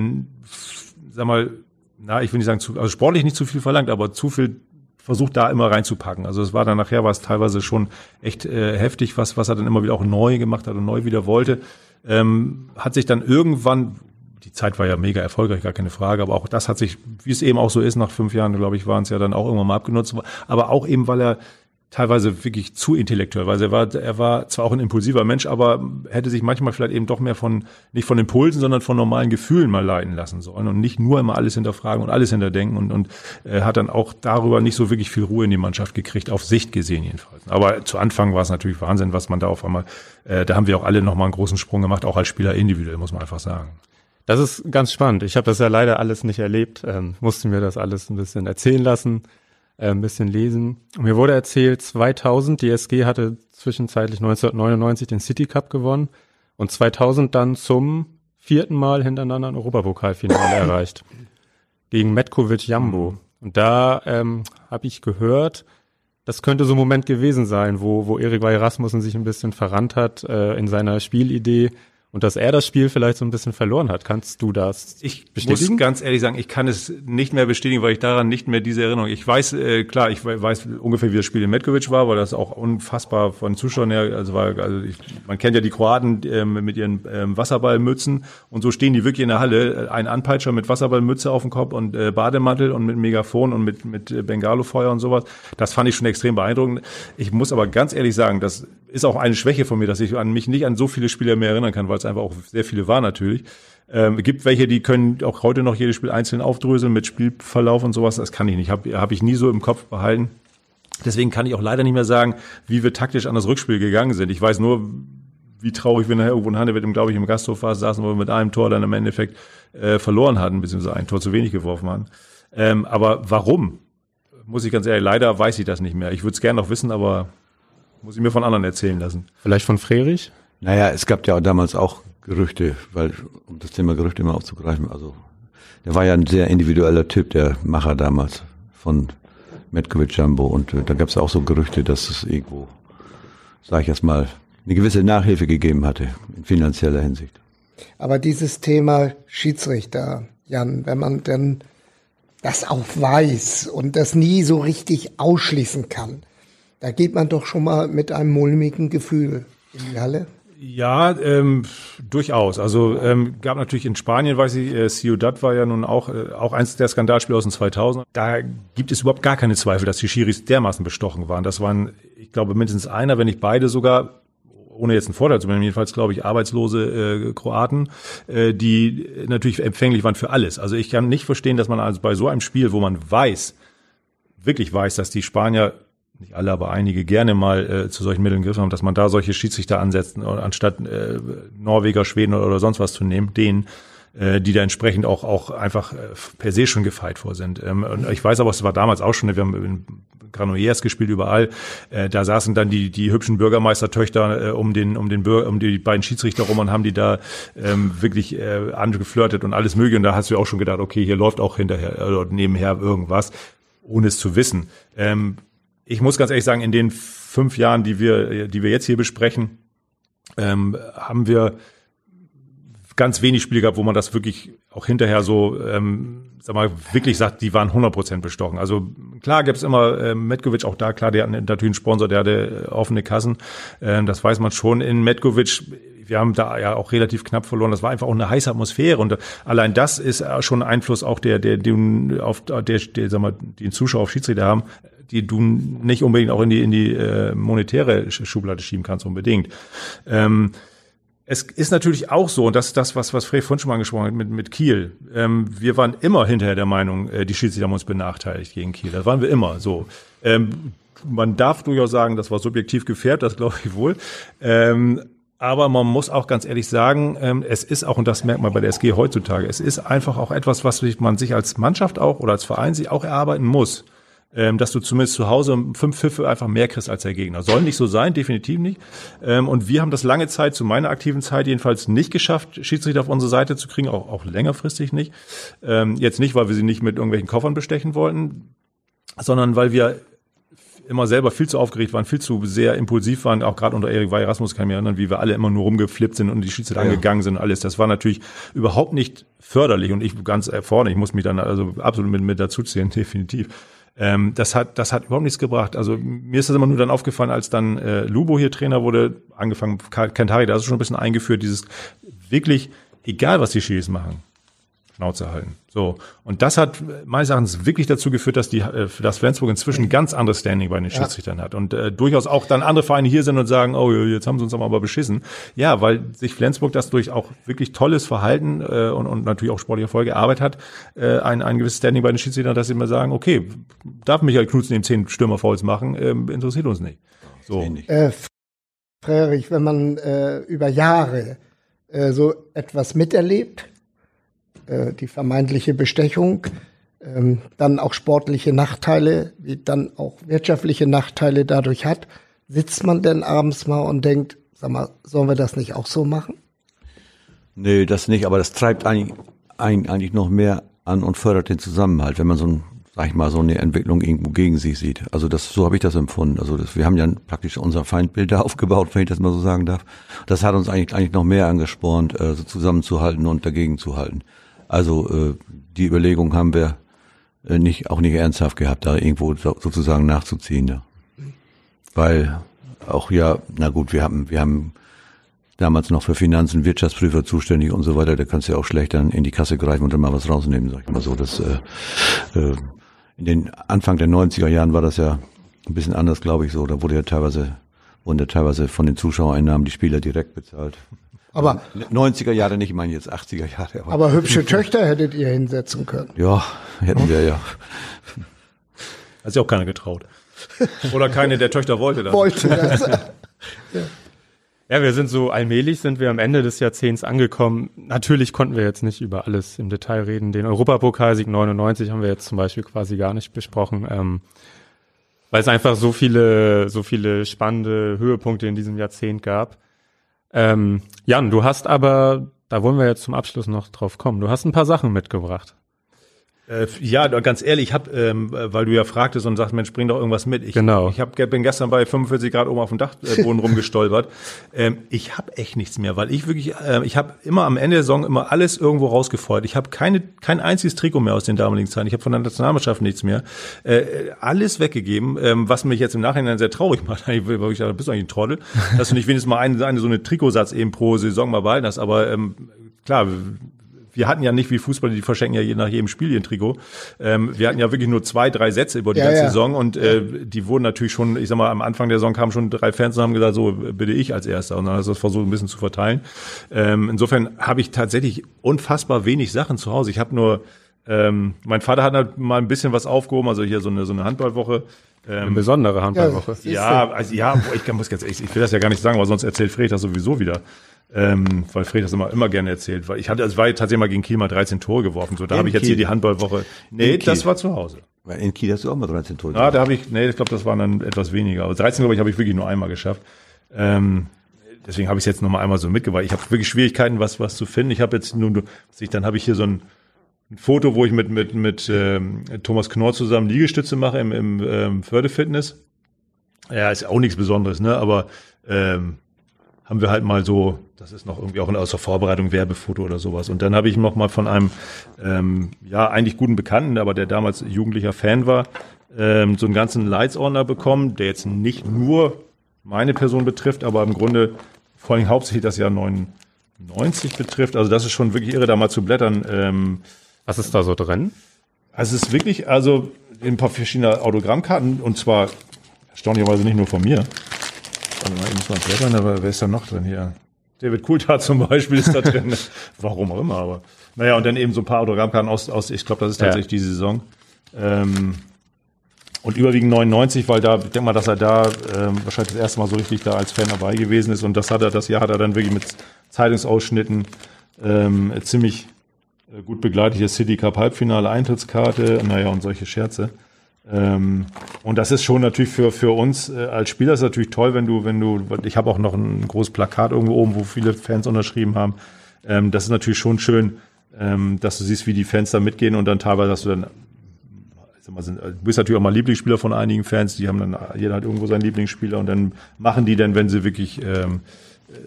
sag mal, na, ich will nicht sagen, zu, also sportlich nicht zu viel verlangt, aber zu viel versucht da immer reinzupacken. Also es war dann nachher war es teilweise schon echt äh, heftig, was was er dann immer wieder auch neu gemacht hat und neu wieder wollte. Ähm, hat sich dann irgendwann die Zeit war ja mega erfolgreich, gar keine Frage. Aber auch das hat sich, wie es eben auch so ist, nach fünf Jahren, glaube ich, waren es ja dann auch irgendwann mal abgenutzt. Aber auch eben, weil er teilweise wirklich zu intellektuell, weil er war, er war zwar auch ein impulsiver Mensch, aber hätte sich manchmal vielleicht eben doch mehr von, nicht von Impulsen, sondern von normalen Gefühlen mal leiten lassen sollen und nicht nur immer alles hinterfragen und alles hinterdenken und, und äh, hat dann auch darüber nicht so wirklich viel Ruhe in die Mannschaft gekriegt, auf Sicht gesehen jedenfalls. Aber zu Anfang war es natürlich Wahnsinn, was man da auf einmal, äh, da haben wir auch alle nochmal einen großen Sprung gemacht, auch als Spieler individuell, muss man einfach sagen. Das ist ganz spannend. Ich habe das ja leider alles nicht erlebt, ähm, musste mir das alles ein bisschen erzählen lassen, äh, ein bisschen lesen. Mir wurde erzählt, 2000, die SG hatte zwischenzeitlich 1999 den City Cup gewonnen und 2000 dann zum vierten Mal hintereinander ein Europapokalfinale erreicht. Gegen Metkovic Jambo. Und da ähm, habe ich gehört, das könnte so ein Moment gewesen sein, wo, wo Erik Rasmussen sich ein bisschen verrannt hat äh, in seiner Spielidee und dass er das Spiel vielleicht so ein bisschen verloren hat. Kannst du das ich bestätigen? Ich muss ganz ehrlich sagen, ich kann es nicht mehr bestätigen, weil ich daran nicht mehr diese Erinnerung. Ich weiß, äh, klar, ich weiß ungefähr, wie das Spiel in Metkovic war, weil das auch unfassbar von Zuschauern her, also war, also ich, man kennt ja die Kroaten äh, mit ihren ähm, Wasserballmützen und so stehen die wirklich in der Halle, ein Anpeitscher mit Wasserballmütze auf dem Kopf und äh, Bademantel und mit Megafon und mit mit äh, Bengalofeuer und sowas. Das fand ich schon extrem beeindruckend. Ich muss aber ganz ehrlich sagen, das ist auch eine Schwäche von mir, dass ich an mich nicht an so viele Spieler mehr erinnern kann, weil es einfach auch sehr viele waren natürlich. Ähm, gibt welche, die können auch heute noch jedes Spiel einzeln aufdröseln mit Spielverlauf und sowas. Das kann ich nicht. Habe hab ich nie so im Kopf behalten. Deswegen kann ich auch leider nicht mehr sagen, wie wir taktisch an das Rückspiel gegangen sind. Ich weiß nur, wie traurig wir nachher irgendwo in Handewitt, glaube ich, im Gasthof saßen, wo wir mit einem Tor dann im Endeffekt äh, verloren hatten, beziehungsweise ein Tor zu wenig geworfen haben. Ähm, aber warum? Muss ich ganz ehrlich, leider weiß ich das nicht mehr. Ich würde es gerne noch wissen, aber muss ich mir von anderen erzählen lassen. Vielleicht von Frerich? Naja, es gab ja damals auch Gerüchte, weil, um das Thema Gerüchte immer aufzugreifen, also, der war ja ein sehr individueller Typ, der Macher damals von Metkovic Jumbo und äh, da gab es auch so Gerüchte, dass es irgendwo, sage ich erst mal, eine gewisse Nachhilfe gegeben hatte in finanzieller Hinsicht. Aber dieses Thema Schiedsrichter, Jan, wenn man denn das auch weiß und das nie so richtig ausschließen kann, da geht man doch schon mal mit einem mulmigen Gefühl in die Halle. Ja, ähm, durchaus. Also ähm, gab natürlich in Spanien, weiß ich, äh, Ciudad war ja nun auch äh, auch eins der Skandalspiele aus den 2000. Da gibt es überhaupt gar keine Zweifel, dass die Schiris dermaßen bestochen waren. Das waren, ich glaube, mindestens einer, wenn nicht beide sogar ohne jetzt einen Vorteil zu nehmen, jedenfalls glaube ich arbeitslose äh, Kroaten, äh, die natürlich empfänglich waren für alles. Also ich kann nicht verstehen, dass man also bei so einem Spiel, wo man weiß, wirklich weiß, dass die Spanier nicht alle, aber einige gerne mal äh, zu solchen Mitteln gegriffen haben, dass man da solche Schiedsrichter ansetzt, anstatt äh, Norweger, Schweden oder, oder sonst was zu nehmen, denen, äh, die da entsprechend auch, auch einfach äh, per se schon gefeit vor sind. Ähm, und ich weiß aber, es war damals auch schon, wir haben in Granollers gespielt überall, äh, da saßen dann die, die hübschen Bürgermeistertöchter äh, um den, um den Bürger, um die beiden Schiedsrichter rum und haben die da ähm, wirklich äh, angeflirtet und alles mögliche. Und da hast du auch schon gedacht, okay, hier läuft auch hinterher oder nebenher irgendwas, ohne es zu wissen. Ähm, ich muss ganz ehrlich sagen, in den fünf Jahren, die wir, die wir jetzt hier besprechen, ähm, haben wir ganz wenig Spiele gehabt, wo man das wirklich auch hinterher so, ähm, sag mal, wirklich sagt, die waren 100% bestochen. Also klar gibt's immer äh, Metkovic, auch da. Klar, der hat natürlich einen Sponsor, der hatte offene Kassen, ähm, das weiß man schon. In Metkovic, wir haben da ja auch relativ knapp verloren, das war einfach auch eine heiße Atmosphäre. Und allein das ist schon ein Einfluss auch der, der, den, auf, der, der, sag mal, den Zuschauer auf Schiedsrichter haben, die du nicht unbedingt auch in die, in die äh, monetäre Schublade schieben kannst, unbedingt. Ähm, es ist natürlich auch so, und das ist das, was, was Fred von schon mal angesprochen hat mit, mit Kiel. Ähm, wir waren immer hinterher der Meinung, äh, die Schiedsrichter haben uns benachteiligt gegen Kiel. Das waren wir immer so. Ähm, man darf durchaus sagen, das war subjektiv gefährdet, das glaube ich wohl. Ähm, aber man muss auch ganz ehrlich sagen, ähm, es ist auch, und das merkt man bei der SG heutzutage, es ist einfach auch etwas, was man sich als Mannschaft auch oder als Verein sich auch erarbeiten muss ähm, dass du zumindest zu Hause fünf Pfiffe einfach mehr kriegst als der Gegner. Soll nicht so sein, definitiv nicht. Ähm, und wir haben das lange Zeit, zu meiner aktiven Zeit jedenfalls, nicht geschafft, Schiedsrichter auf unsere Seite zu kriegen, auch, auch längerfristig nicht. Ähm, jetzt nicht, weil wir sie nicht mit irgendwelchen Koffern bestechen wollten, sondern weil wir immer selber viel zu aufgeregt waren, viel zu sehr impulsiv waren, auch gerade unter Erik Weierasmus kann ich mich erinnern, wie wir alle immer nur rumgeflippt sind und die Schiedsrichter ja. angegangen sind und alles. Das war natürlich überhaupt nicht förderlich und ich ganz vorne, ich muss mich dann also absolut mit, mit dazu zählen, definitiv. Ähm, das hat, das hat überhaupt nichts gebracht. Also mir ist das immer nur dann aufgefallen, als dann äh, Lubo hier Trainer wurde, angefangen, Kentari, da ist schon ein bisschen eingeführt, dieses wirklich, egal was die Schiris machen, Schnauze halten. So. Und das hat meines Erachtens wirklich dazu geführt, dass die, äh, dass Flensburg inzwischen ganz anderes Standing bei den Schiedsrichtern ja. hat. Und äh, durchaus auch dann andere Vereine hier sind und sagen, oh, jetzt haben sie uns aber beschissen. Ja, weil sich Flensburg das durch auch wirklich tolles Verhalten äh, und, und natürlich auch sportliche Erfolge erarbeitet hat, äh, ein, ein gewisses Standing bei den Schiedsrichtern, dass sie immer sagen, okay, darf Michael Knutzen den zehn Stürmerfouls machen, äh, interessiert uns nicht. So. Äh, Frerich, wenn man äh, über Jahre äh, so etwas miterlebt, äh, die vermeintliche Bestechung, ähm, dann auch sportliche Nachteile, wie dann auch wirtschaftliche Nachteile dadurch hat, sitzt man denn abends mal und denkt, sag mal, sollen wir das nicht auch so machen? Nee, das nicht, aber das treibt eigentlich, eigentlich noch mehr an und fördert den Zusammenhalt, wenn man so ein, sag ich mal, so eine Entwicklung irgendwo gegen sich sieht. Also das, so habe ich das empfunden. Also das, wir haben ja praktisch unser Feindbild da aufgebaut, wenn ich das mal so sagen darf. Das hat uns eigentlich, eigentlich noch mehr angespornt, äh, so zusammenzuhalten und dagegen zu halten. Also äh, die Überlegung haben wir äh, nicht auch nicht ernsthaft gehabt, da irgendwo so, sozusagen nachzuziehen, ja. Weil auch ja, na gut, wir haben wir haben damals noch für Finanzen Wirtschaftsprüfer zuständig und so weiter. Da kannst du ja auch schlecht dann in die Kasse greifen und dann mal was rausnehmen, sag ich mal so. Das äh, äh, in den Anfang der 90er Jahren war das ja ein bisschen anders, glaube ich, so. Da wurde ja teilweise wurden ja teilweise von den Zuschauereinnahmen die Spieler direkt bezahlt. Aber 90er Jahre nicht, ich meine jetzt 80er Jahre. Aber, aber hübsche Töchter hättet ihr hinsetzen können. Ja, hätten wir ja. Hat sich auch keiner getraut. Oder keine der Töchter wollte das. Wollte das. ja. Ja, wir sind so allmählich sind wir am Ende des Jahrzehnts angekommen. Natürlich konnten wir jetzt nicht über alles im Detail reden. Den Europapokalsieg 99 haben wir jetzt zum Beispiel quasi gar nicht besprochen, ähm, weil es einfach so viele, so viele spannende Höhepunkte in diesem Jahrzehnt gab. Ähm, Jan, du hast aber, da wollen wir jetzt zum Abschluss noch drauf kommen, du hast ein paar Sachen mitgebracht. Äh, ja, ganz ehrlich, ich habe, ähm, weil du ja fragtest und sagst, Mensch, bring doch irgendwas mit. Ich, genau. Ich hab, bin gestern bei 45 Grad oben auf dem Dachboden rumgestolpert. Ähm, ich habe echt nichts mehr, weil ich wirklich, äh, ich habe immer am Ende der Saison immer alles irgendwo rausgefeuert. Ich habe keine, kein einziges Trikot mehr aus den damaligen Zeiten. Ich habe von der Nationalmannschaft nichts mehr. Äh, alles weggegeben, ähm, was mich jetzt im Nachhinein sehr traurig macht. Ich, weil ich dachte, bist du eigentlich ein Trottel, dass du nicht wenigstens mal eine, eine so eine Trikotsatz eben pro Saison mal behalten hast. Aber ähm, klar, wir hatten ja nicht wie Fußballer, die verschenken ja je nach jedem Spiel ihren Trikot. Ähm, wir hatten ja wirklich nur zwei, drei Sätze über die ja, ganze ja. Saison und äh, die wurden natürlich schon, ich sag mal, am Anfang der Saison kamen schon drei Fans und haben gesagt, so bitte ich als Erster und dann hast du das versucht ein bisschen zu verteilen. Ähm, insofern habe ich tatsächlich unfassbar wenig Sachen zu Hause. Ich habe nur ähm, mein Vater hat halt mal ein bisschen was aufgehoben, also hier so eine, so eine Handballwoche. Ähm, eine besondere Handballwoche. Ja, ja, also ja, ich muss jetzt, ich, ich will das ja gar nicht sagen, weil sonst erzählt Fred das sowieso wieder ähm, weil Fred das immer, immer gerne erzählt. Weil ich hatte, also war tatsächlich mal gegen Kiel mal 13 Tore geworfen. So, da habe ich jetzt hier die Handballwoche. Nee, das war zu Hause. Weil in Kiel hast du auch mal 13 Tore geworfen. Ah, da habe ich, nee, ich glaube, das waren dann etwas weniger. Aber 13, glaube ich, habe ich wirklich nur einmal geschafft. Ähm, deswegen habe ich es jetzt noch mal einmal so mitgebracht. Ich habe wirklich Schwierigkeiten, was was zu finden. Ich habe jetzt nur, dann habe ich hier so ein, ein Foto, wo ich mit mit mit ähm, Thomas Knorr zusammen Liegestütze mache im, im ähm, Fördefitness. Ja, ist auch nichts Besonderes, ne? Aber ähm, haben wir halt mal so, das ist noch irgendwie auch aus der Vorbereitung Werbefoto oder sowas. Und dann habe ich noch mal von einem, ähm, ja, eigentlich guten Bekannten, aber der damals jugendlicher Fan war, ähm, so einen ganzen Leitsordner bekommen, der jetzt nicht nur meine Person betrifft, aber im Grunde vor allem hauptsächlich das Jahr 99 betrifft. Also das ist schon wirklich irre, da mal zu blättern. Ähm, Was ist da so drin? Also es ist wirklich, also ein paar verschiedene Autogrammkarten und zwar erstaunlicherweise nicht nur von mir. Warte mal, ich muss mal blättern, aber wer ist da noch drin hier? David Coulthard zum Beispiel ist da drin. Warum auch immer, aber. Naja, und dann eben so ein paar Autogrammkarten aus, aus ich glaube, das ist tatsächlich ja. diese Saison. Ähm, und überwiegend 99, weil da, ich denke mal, dass er da ähm, wahrscheinlich das erste Mal so richtig da als Fan dabei gewesen ist. Und das hat er, das Jahr hat er dann wirklich mit Zeitungsausschnitten ähm, ziemlich gut begleitet. Hier City Cup Halbfinale, Eintrittskarte, naja, und solche Scherze. Ähm, und das ist schon natürlich für, für uns äh, als Spieler ist natürlich toll, wenn du, wenn du, ich habe auch noch ein großes Plakat irgendwo oben, wo viele Fans unterschrieben haben. Ähm, das ist natürlich schon schön, ähm, dass du siehst, wie die Fans da mitgehen und dann teilweise hast du dann, mal, sind, du bist natürlich auch mal Lieblingsspieler von einigen Fans, die haben dann, jeder hat irgendwo seinen Lieblingsspieler und dann machen die dann, wenn sie wirklich ähm,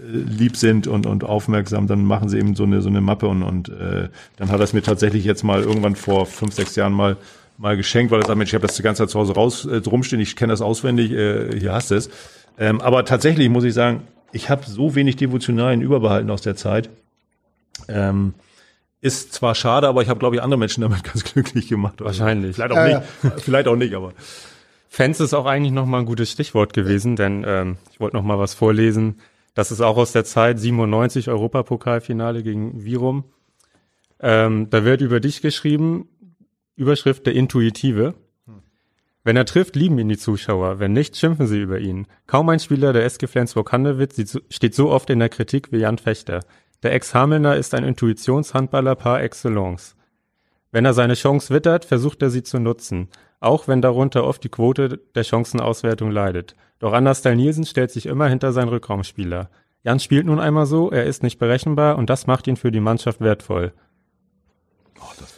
lieb sind und, und aufmerksam, dann machen sie eben so eine, so eine Mappe und, und äh, dann hat er es mir tatsächlich jetzt mal irgendwann vor fünf, sechs Jahren mal mal geschenkt, weil er sagt, Mensch, ich habe das die ganze Zeit zu Hause raus äh, rumstehen, ich kenne das auswendig, äh, hier hast du es. Ähm, aber tatsächlich muss ich sagen, ich habe so wenig Devotionalien überbehalten aus der Zeit. Ähm, ist zwar schade, aber ich habe, glaube ich, andere Menschen damit ganz glücklich gemacht. Wahrscheinlich. Vielleicht auch äh, nicht. Vielleicht auch nicht, aber. Fans ist auch eigentlich noch mal ein gutes Stichwort gewesen, denn ähm, ich wollte noch mal was vorlesen. Das ist auch aus der Zeit 97 Europapokalfinale gegen Virum. Ähm, da wird über dich geschrieben, Überschrift der Intuitive. Wenn er trifft, lieben ihn die Zuschauer. Wenn nicht, schimpfen sie über ihn. Kaum ein Spieler der SG Flensburg-Handewitt steht so oft in der Kritik wie Jan Fechter. Der Ex-Hamelner ist ein Intuitionshandballer par excellence. Wenn er seine Chance wittert, versucht er sie zu nutzen. Auch wenn darunter oft die Quote der Chancenauswertung leidet. Doch Anders Nielsen stellt sich immer hinter seinen Rückraumspieler. Jan spielt nun einmal so, er ist nicht berechenbar und das macht ihn für die Mannschaft wertvoll. Oh, das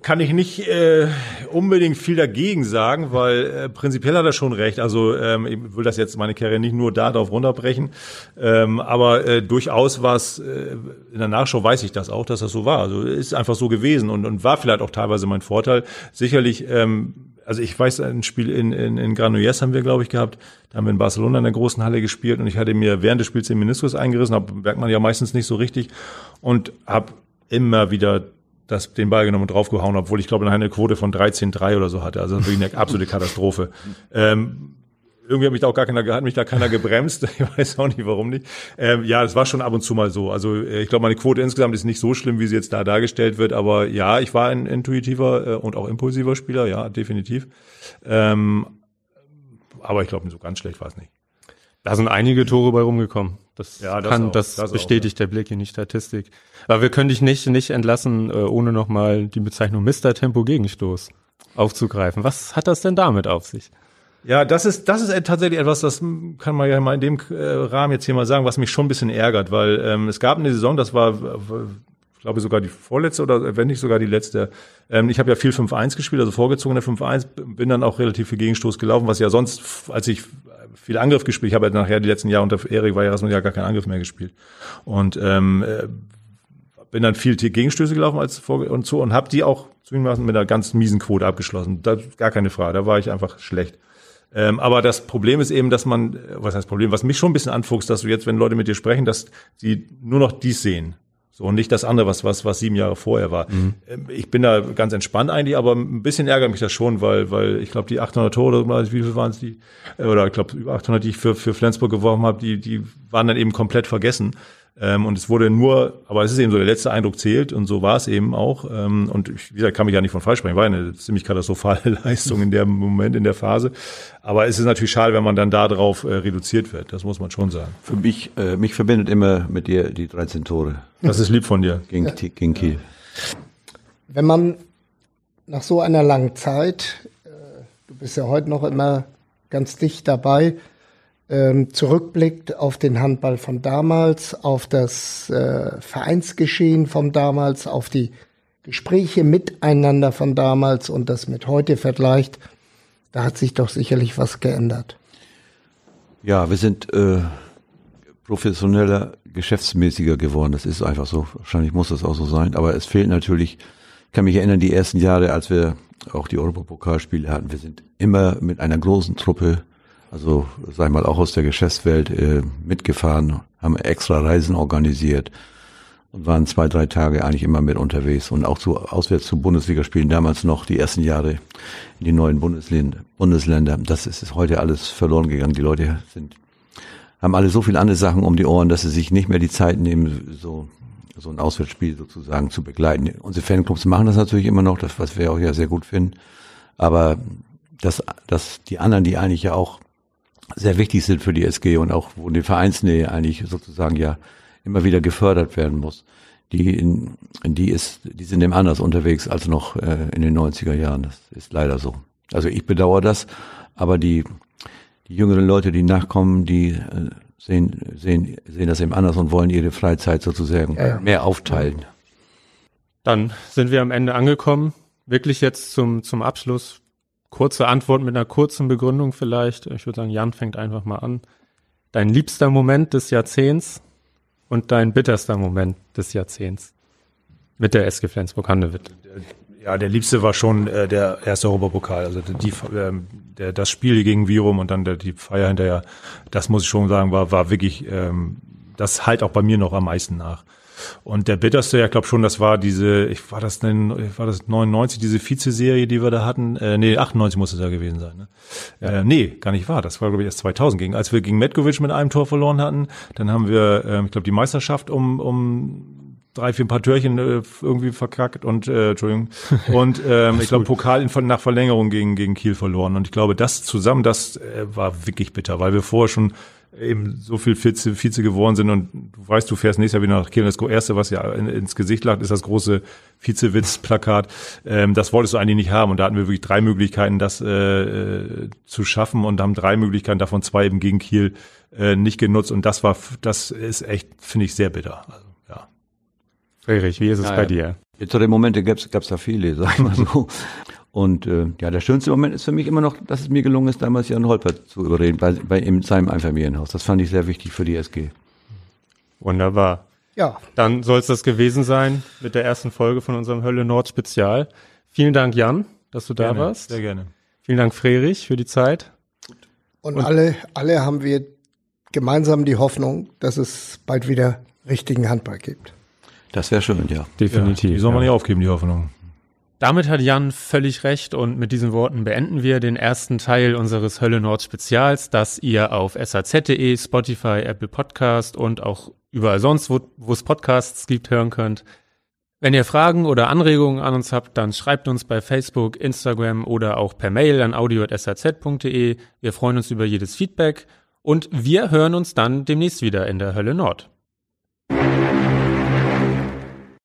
kann ich nicht äh, unbedingt viel dagegen sagen, weil äh, prinzipiell hat er schon recht. Also ähm, ich will das jetzt meine Karriere nicht nur darauf runterbrechen, ähm, aber äh, durchaus war es, äh, in der Nachschau weiß ich das auch, dass das so war. Also ist einfach so gewesen und, und war vielleicht auch teilweise mein Vorteil. Sicherlich, ähm, also ich weiß, ein Spiel in, in, in Granollers haben wir, glaube ich, gehabt. Da haben wir in Barcelona in der großen Halle gespielt und ich hatte mir während des Spiels den Meniskus eingerissen, hab, merkt man ja meistens nicht so richtig und habe immer wieder das, den Ball genommen und draufgehauen, obwohl ich glaube, eine Quote von 13,3 oder so hatte. Also wirklich eine absolute Katastrophe. Ähm, irgendwie hat mich da auch gar keiner, hat mich da keiner gebremst. Ich weiß auch nicht, warum nicht. Ähm, ja, es war schon ab und zu mal so. Also äh, ich glaube, meine Quote insgesamt ist nicht so schlimm, wie sie jetzt da dargestellt wird. Aber ja, ich war ein intuitiver äh, und auch impulsiver Spieler, ja, definitiv. Ähm, aber ich glaube, so ganz schlecht war es nicht. Da sind einige Tore bei rumgekommen. Das, ja, das kann, auch, das, das, bestätigt auch, ja. der Blick in die Statistik. Aber wir können dich nicht, nicht entlassen, äh, ohne nochmal die Bezeichnung Mr. Tempo Gegenstoß aufzugreifen. Was hat das denn damit auf sich? Ja, das ist, das ist tatsächlich etwas, das kann man ja mal in dem äh, Rahmen jetzt hier mal sagen, was mich schon ein bisschen ärgert, weil ähm, es gab eine Saison, das war, glaube sogar die vorletzte oder wenn nicht sogar die letzte. Ähm, ich habe ja viel 5-1 gespielt, also vorgezogene 5-1, bin dann auch relativ viel Gegenstoß gelaufen, was ja sonst, als ich viel Angriff gespielt. Habe ja nachher die letzten Jahre unter Erik war ja ja gar kein Angriff mehr gespielt. Und ähm, äh, bin dann viel Gegenstöße gelaufen als vor und so und habe die auch zugegebenermaßen mit einer ganz miesen Quote abgeschlossen. Da gar keine Frage, da war ich einfach schlecht. Ähm, aber das Problem ist eben, dass man, was heißt Problem, was mich schon ein bisschen anfuchst, dass du jetzt, wenn Leute mit dir sprechen, dass sie nur noch dies sehen. So, und nicht das andere, was, was, was sieben Jahre vorher war. Mhm. Ähm, ich bin da ganz entspannt eigentlich, aber ein bisschen ärgert mich das schon, weil, weil ich glaube, die 800 Tore, wie viel waren es die, oder ich glaube, über 800, die ich für, für Flensburg geworfen habe, die, die waren dann eben komplett vergessen. Ähm, und es wurde nur, aber es ist eben so, der letzte Eindruck zählt und so war es eben auch. Ähm, und ich, wie gesagt, kann mich ja nicht von falsch sprechen, war eine ziemlich katastrophale Leistung in dem Moment, in der Phase. Aber es ist natürlich schade, wenn man dann darauf äh, reduziert wird. Das muss man schon sagen. Für mich, äh, mich verbindet immer mit dir die 13 Tore. Das ist lieb von dir. Gegen, ja. gegen Kiel. Wenn man nach so einer langen Zeit, äh, du bist ja heute noch immer ganz dicht dabei, ähm, zurückblickt auf den Handball von damals, auf das äh, Vereinsgeschehen von damals, auf die Gespräche miteinander von damals und das mit heute vergleicht, da hat sich doch sicherlich was geändert. Ja, wir sind äh, professioneller, geschäftsmäßiger geworden. Das ist einfach so. Wahrscheinlich muss das auch so sein. Aber es fehlt natürlich, ich kann mich erinnern, die ersten Jahre, als wir auch die Europapokalspiele hatten, wir sind immer mit einer großen Truppe, also sag ich mal auch aus der Geschäftswelt, äh, mitgefahren, haben extra Reisen organisiert und waren zwei, drei Tage eigentlich immer mit unterwegs und auch zu, auswärts zu Bundesligaspielen, damals noch die ersten Jahre in die neuen Bundesländer. Das ist, ist heute alles verloren gegangen. Die Leute sind, haben alle so viele andere Sachen um die Ohren, dass sie sich nicht mehr die Zeit nehmen, so, so ein Auswärtsspiel sozusagen zu begleiten. Unsere Fanclubs machen das natürlich immer noch, das, was wir auch ja sehr gut finden. Aber dass, dass die anderen, die eigentlich ja auch sehr wichtig sind für die SG und auch wo die Vereinsnähe eigentlich sozusagen ja immer wieder gefördert werden muss. Die, in, die ist, die sind eben anders unterwegs als noch äh, in den 90er Jahren. Das ist leider so. Also ich bedauere das, aber die, die jüngeren Leute, die nachkommen, die äh, sehen, sehen, sehen das eben anders und wollen ihre Freizeit sozusagen ja, ja. mehr aufteilen. Dann sind wir am Ende angekommen. Wirklich jetzt zum, zum Abschluss. Kurze Antwort mit einer kurzen Begründung vielleicht. Ich würde sagen, Jan fängt einfach mal an. Dein liebster Moment des Jahrzehnts? und dein bitterster Moment des Jahrzehnts mit der SG Flensburg-Handewitt? Ja, der liebste war schon äh, der erste Europapokal. Also die, äh, der, das Spiel gegen Virum und dann der, die Feier hinterher, das muss ich schon sagen, war, war wirklich, ähm, das halt auch bei mir noch am meisten nach. Und der bitterste, ja, glaube schon, das war diese, ich war das denn, war das 99, diese Vize-Serie, die wir da hatten? Äh, nee, 98 muss es ja gewesen sein. Ne? Ja. Äh, nee, gar nicht wahr. Das war, glaube ich, erst 2000 gegen. Als wir gegen Metkovic mit einem Tor verloren hatten, dann haben wir, äh, ich glaube, die Meisterschaft um, um drei, vier paar Türchen äh, irgendwie verkackt und äh, Entschuldigung. Und ähm, ich glaube, Pokal in, nach Verlängerung gegen, gegen Kiel verloren. Und ich glaube, das zusammen, das äh, war wirklich bitter, weil wir vorher schon eben so viel Vize, Vize geworden sind und du weißt, du fährst nächstes Jahr wieder nach Kiel. Das erste, was ja in, ins Gesicht lacht, ist das große Vizewitz-Plakat. Ähm, das wolltest du eigentlich nicht haben und da hatten wir wirklich drei Möglichkeiten, das äh, äh, zu schaffen und haben drei Möglichkeiten, davon zwei eben gegen Kiel äh, nicht genutzt und das war, das ist echt, finde ich, sehr bitter. Also, ja. Friedrich, wie ist es ja, bei dir? Zu den Momente gab es da viele, sag ich mal so. Und äh, ja, der schönste Moment ist für mich immer noch, dass es mir gelungen ist, damals Jan Holpert zu überreden, bei, bei in seinem Einfamilienhaus. Das fand ich sehr wichtig für die SG. Wunderbar. Ja. Dann soll es das gewesen sein mit der ersten Folge von unserem Hölle Nord Spezial. Vielen Dank, Jan, dass du gerne, da warst. Sehr gerne. Vielen Dank, Frerich, für die Zeit. Und, Und alle, alle haben wir gemeinsam die Hoffnung, dass es bald wieder richtigen Handball gibt. Das wäre schön, ja. Definitiv. Ja, die soll man ja. nicht aufgeben, die Hoffnung. Damit hat Jan völlig recht und mit diesen Worten beenden wir den ersten Teil unseres Hölle Nord Spezials, das ihr auf saz.de, Spotify, Apple Podcast und auch überall sonst, wo, wo es Podcasts gibt, hören könnt. Wenn ihr Fragen oder Anregungen an uns habt, dann schreibt uns bei Facebook, Instagram oder auch per Mail an audio.saz.de. Wir freuen uns über jedes Feedback und wir hören uns dann demnächst wieder in der Hölle Nord.